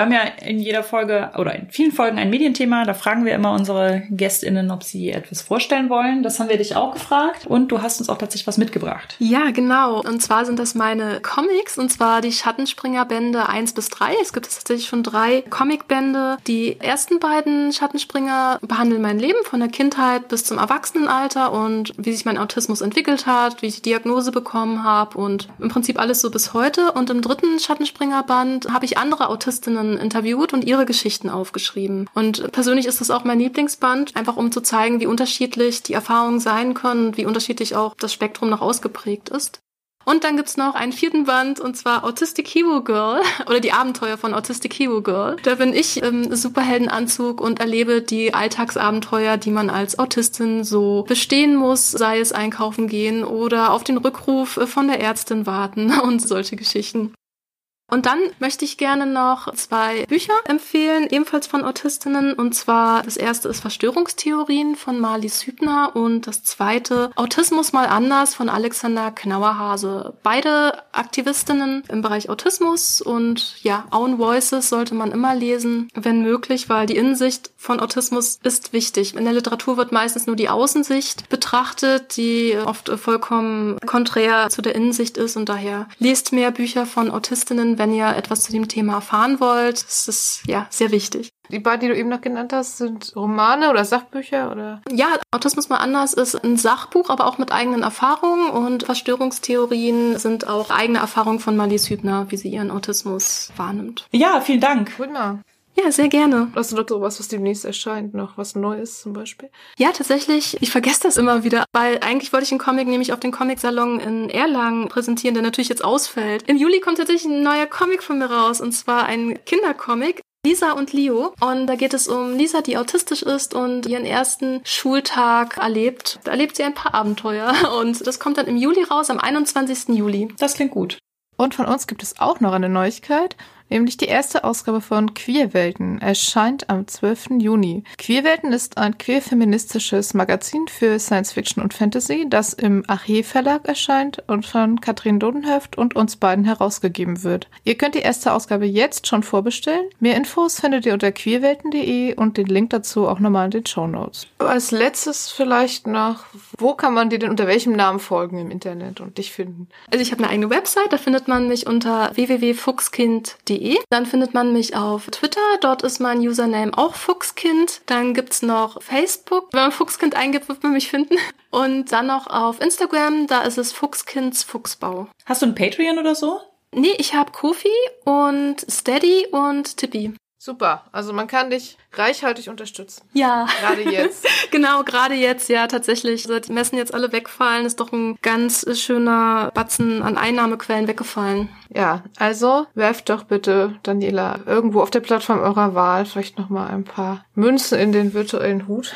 Wir haben ja in jeder Folge oder in vielen Folgen ein Medienthema. Da fragen wir immer unsere GästInnen, ob sie etwas vorstellen wollen. Das haben wir dich auch gefragt und du hast uns auch tatsächlich was mitgebracht. Ja, genau. Und zwar sind das meine Comics und zwar die Schattenspringer-Bände 1 bis 3. Es gibt tatsächlich schon drei Comic-Bände. Die ersten beiden Schattenspringer behandeln mein Leben von der Kindheit bis zum Erwachsenenalter und wie sich mein Autismus entwickelt hat, wie ich die Diagnose bekommen habe und im Prinzip alles so bis heute. Und im dritten Schattenspringer-Band habe ich andere Autistinnen Interviewt und ihre Geschichten aufgeschrieben. Und persönlich ist das auch mein Lieblingsband, einfach um zu zeigen, wie unterschiedlich die Erfahrungen sein können und wie unterschiedlich auch das Spektrum noch ausgeprägt ist. Und dann gibt's noch einen vierten Band, und zwar Autistic Hero Girl oder die Abenteuer von Autistic Hero Girl. Da bin ich im Superheldenanzug und erlebe die Alltagsabenteuer, die man als Autistin so bestehen muss, sei es einkaufen gehen oder auf den Rückruf von der Ärztin warten und solche Geschichten. Und dann möchte ich gerne noch zwei Bücher empfehlen, ebenfalls von Autistinnen. Und zwar das erste ist Verstörungstheorien von Marlies Hübner und das zweite Autismus mal anders von Alexander Knauerhase. Beide Aktivistinnen im Bereich Autismus und ja, Own Voices sollte man immer lesen, wenn möglich, weil die Innensicht von Autismus ist wichtig. In der Literatur wird meistens nur die Außensicht betrachtet, die oft vollkommen konträr zu der Innensicht ist und daher lest mehr Bücher von Autistinnen, wenn ihr etwas zu dem Thema erfahren wollt. Das ist ja sehr wichtig. Die beiden, die du eben noch genannt hast, sind Romane oder Sachbücher oder? Ja, Autismus mal anders ist ein Sachbuch, aber auch mit eigenen Erfahrungen und Verstörungstheorien sind auch eigene Erfahrungen von Marlies Hübner, wie sie ihren Autismus wahrnimmt. Ja, vielen Dank. Mal. Ja, sehr gerne. Hast du noch sowas, was demnächst erscheint, noch was Neues zum Beispiel? Ja, tatsächlich. Ich vergesse das immer wieder, weil eigentlich wollte ich einen Comic nämlich auf den Comic-Salon in Erlangen präsentieren, der natürlich jetzt ausfällt. Im Juli kommt tatsächlich ein neuer Comic von mir raus, und zwar ein Kindercomic. Lisa und Leo. Und da geht es um Lisa, die autistisch ist und ihren ersten Schultag erlebt. Da erlebt sie ein paar Abenteuer. Und das kommt dann im Juli raus, am 21. Juli. Das klingt gut. Und von uns gibt es auch noch eine Neuigkeit. Nämlich die erste Ausgabe von Queerwelten erscheint am 12. Juni. Queerwelten ist ein queer-feministisches Magazin für Science Fiction und Fantasy, das im Arche Verlag erscheint und von Katrin Dodenhöft und uns beiden herausgegeben wird. Ihr könnt die erste Ausgabe jetzt schon vorbestellen. Mehr Infos findet ihr unter queerwelten.de und den Link dazu auch nochmal in den Show Notes. Als letztes vielleicht noch, wo kann man dir denn unter welchem Namen folgen im Internet und dich finden? Also ich habe eine eigene Website, da findet man mich unter www.fuchskind.de fuchskind.de. Dann findet man mich auf Twitter, dort ist mein Username auch Fuchskind. Dann gibt's noch Facebook, wenn man Fuchskind eingibt, wird man mich finden. Und dann noch auf Instagram, da ist es Fuchskinds Fuchsbau. Hast du ein Patreon oder so? Nee, ich habe Kofi und Steady und Tippy. Super. Also man kann dich reichhaltig unterstützen. Ja. Gerade jetzt. genau, gerade jetzt, ja, tatsächlich. Seit die Messen jetzt alle wegfallen, ist doch ein ganz schöner Batzen an Einnahmequellen weggefallen. Ja, also werft doch bitte, Daniela, irgendwo auf der Plattform eurer Wahl vielleicht nochmal ein paar Münzen in den virtuellen Hut.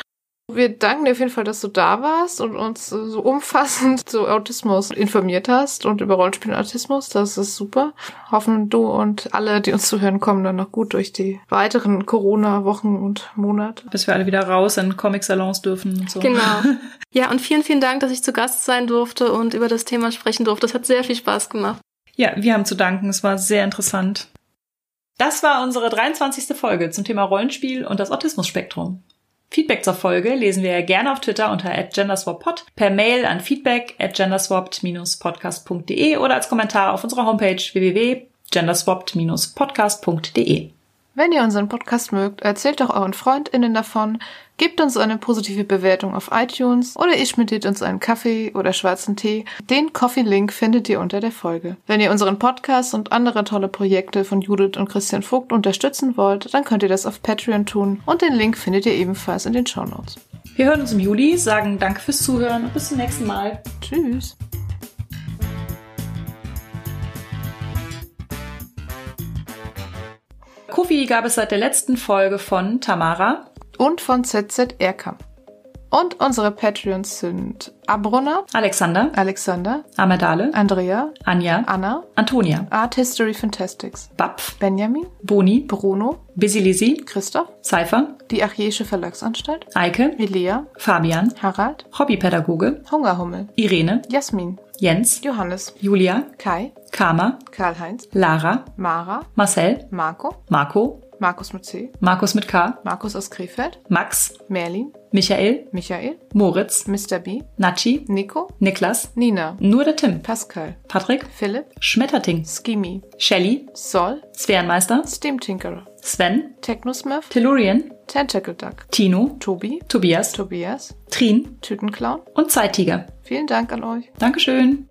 Wir danken dir auf jeden Fall, dass du da warst und uns so umfassend zu Autismus informiert hast und über Rollenspiel und Autismus. Das ist super. Hoffen du und alle, die uns zuhören, kommen dann noch gut durch die weiteren Corona-Wochen und Monate. Bis wir alle wieder raus in Comic-Salons dürfen und so. Genau. Ja, und vielen, vielen Dank, dass ich zu Gast sein durfte und über das Thema sprechen durfte. Das hat sehr viel Spaß gemacht. Ja, wir haben zu danken. Es war sehr interessant. Das war unsere 23. Folge zum Thema Rollenspiel und das Autismus-Spektrum. Feedback zur Folge lesen wir gerne auf Twitter unter @genderswappod, per Mail an feedback at genderswapped-podcast.de oder als Kommentar auf unserer Homepage www.genderswapped-podcast.de. Wenn ihr unseren Podcast mögt, erzählt doch euren FreundInnen davon, gebt uns eine positive Bewertung auf iTunes oder ihr schmittet uns einen Kaffee oder schwarzen Tee. Den Coffee-Link findet ihr unter der Folge. Wenn ihr unseren Podcast und andere tolle Projekte von Judith und Christian Vogt unterstützen wollt, dann könnt ihr das auf Patreon tun und den Link findet ihr ebenfalls in den Show Notes. Wir hören uns im Juli, sagen danke fürs Zuhören und bis zum nächsten Mal. Tschüss. Kofi gab es seit der letzten Folge von Tamara und von ZZRK. Und unsere Patreons sind Abrunner, Alexander, Alexander, Amedale, Andrea, Anja, Anna, Antonia, Art History Fantastics, Bapf, Benjamin, Boni, Bruno, Bisilisi, Christoph, Cypher, die Archäische Verlagsanstalt, Eike, Elea, Fabian, Harald, Hobbypädagoge, Hungerhummel, Irene, Jasmin, Jens, Johannes, Julia, Kai, Karma, Karl-Heinz, Lara, Mara, Marcel, Marco, Marco, Markus mit C, Markus mit K, Markus aus Krefeld, Max, Merlin, Michael, Michael, Moritz, Mr. B, Nachi, Nico, Niklas, Nina, nur der Tim, Pascal, Patrick, Philipp, Schmetterting, Skimi, Shelly, Sol, Sphärenmeister, Steam Tinkerer, Sven, Technosmurf, Tellurian, Tentacle Duck, Tino, Tobi, Tobias, Tobias, Trin. Tütenclown. und Zeittiger. Vielen Dank an euch. Dankeschön.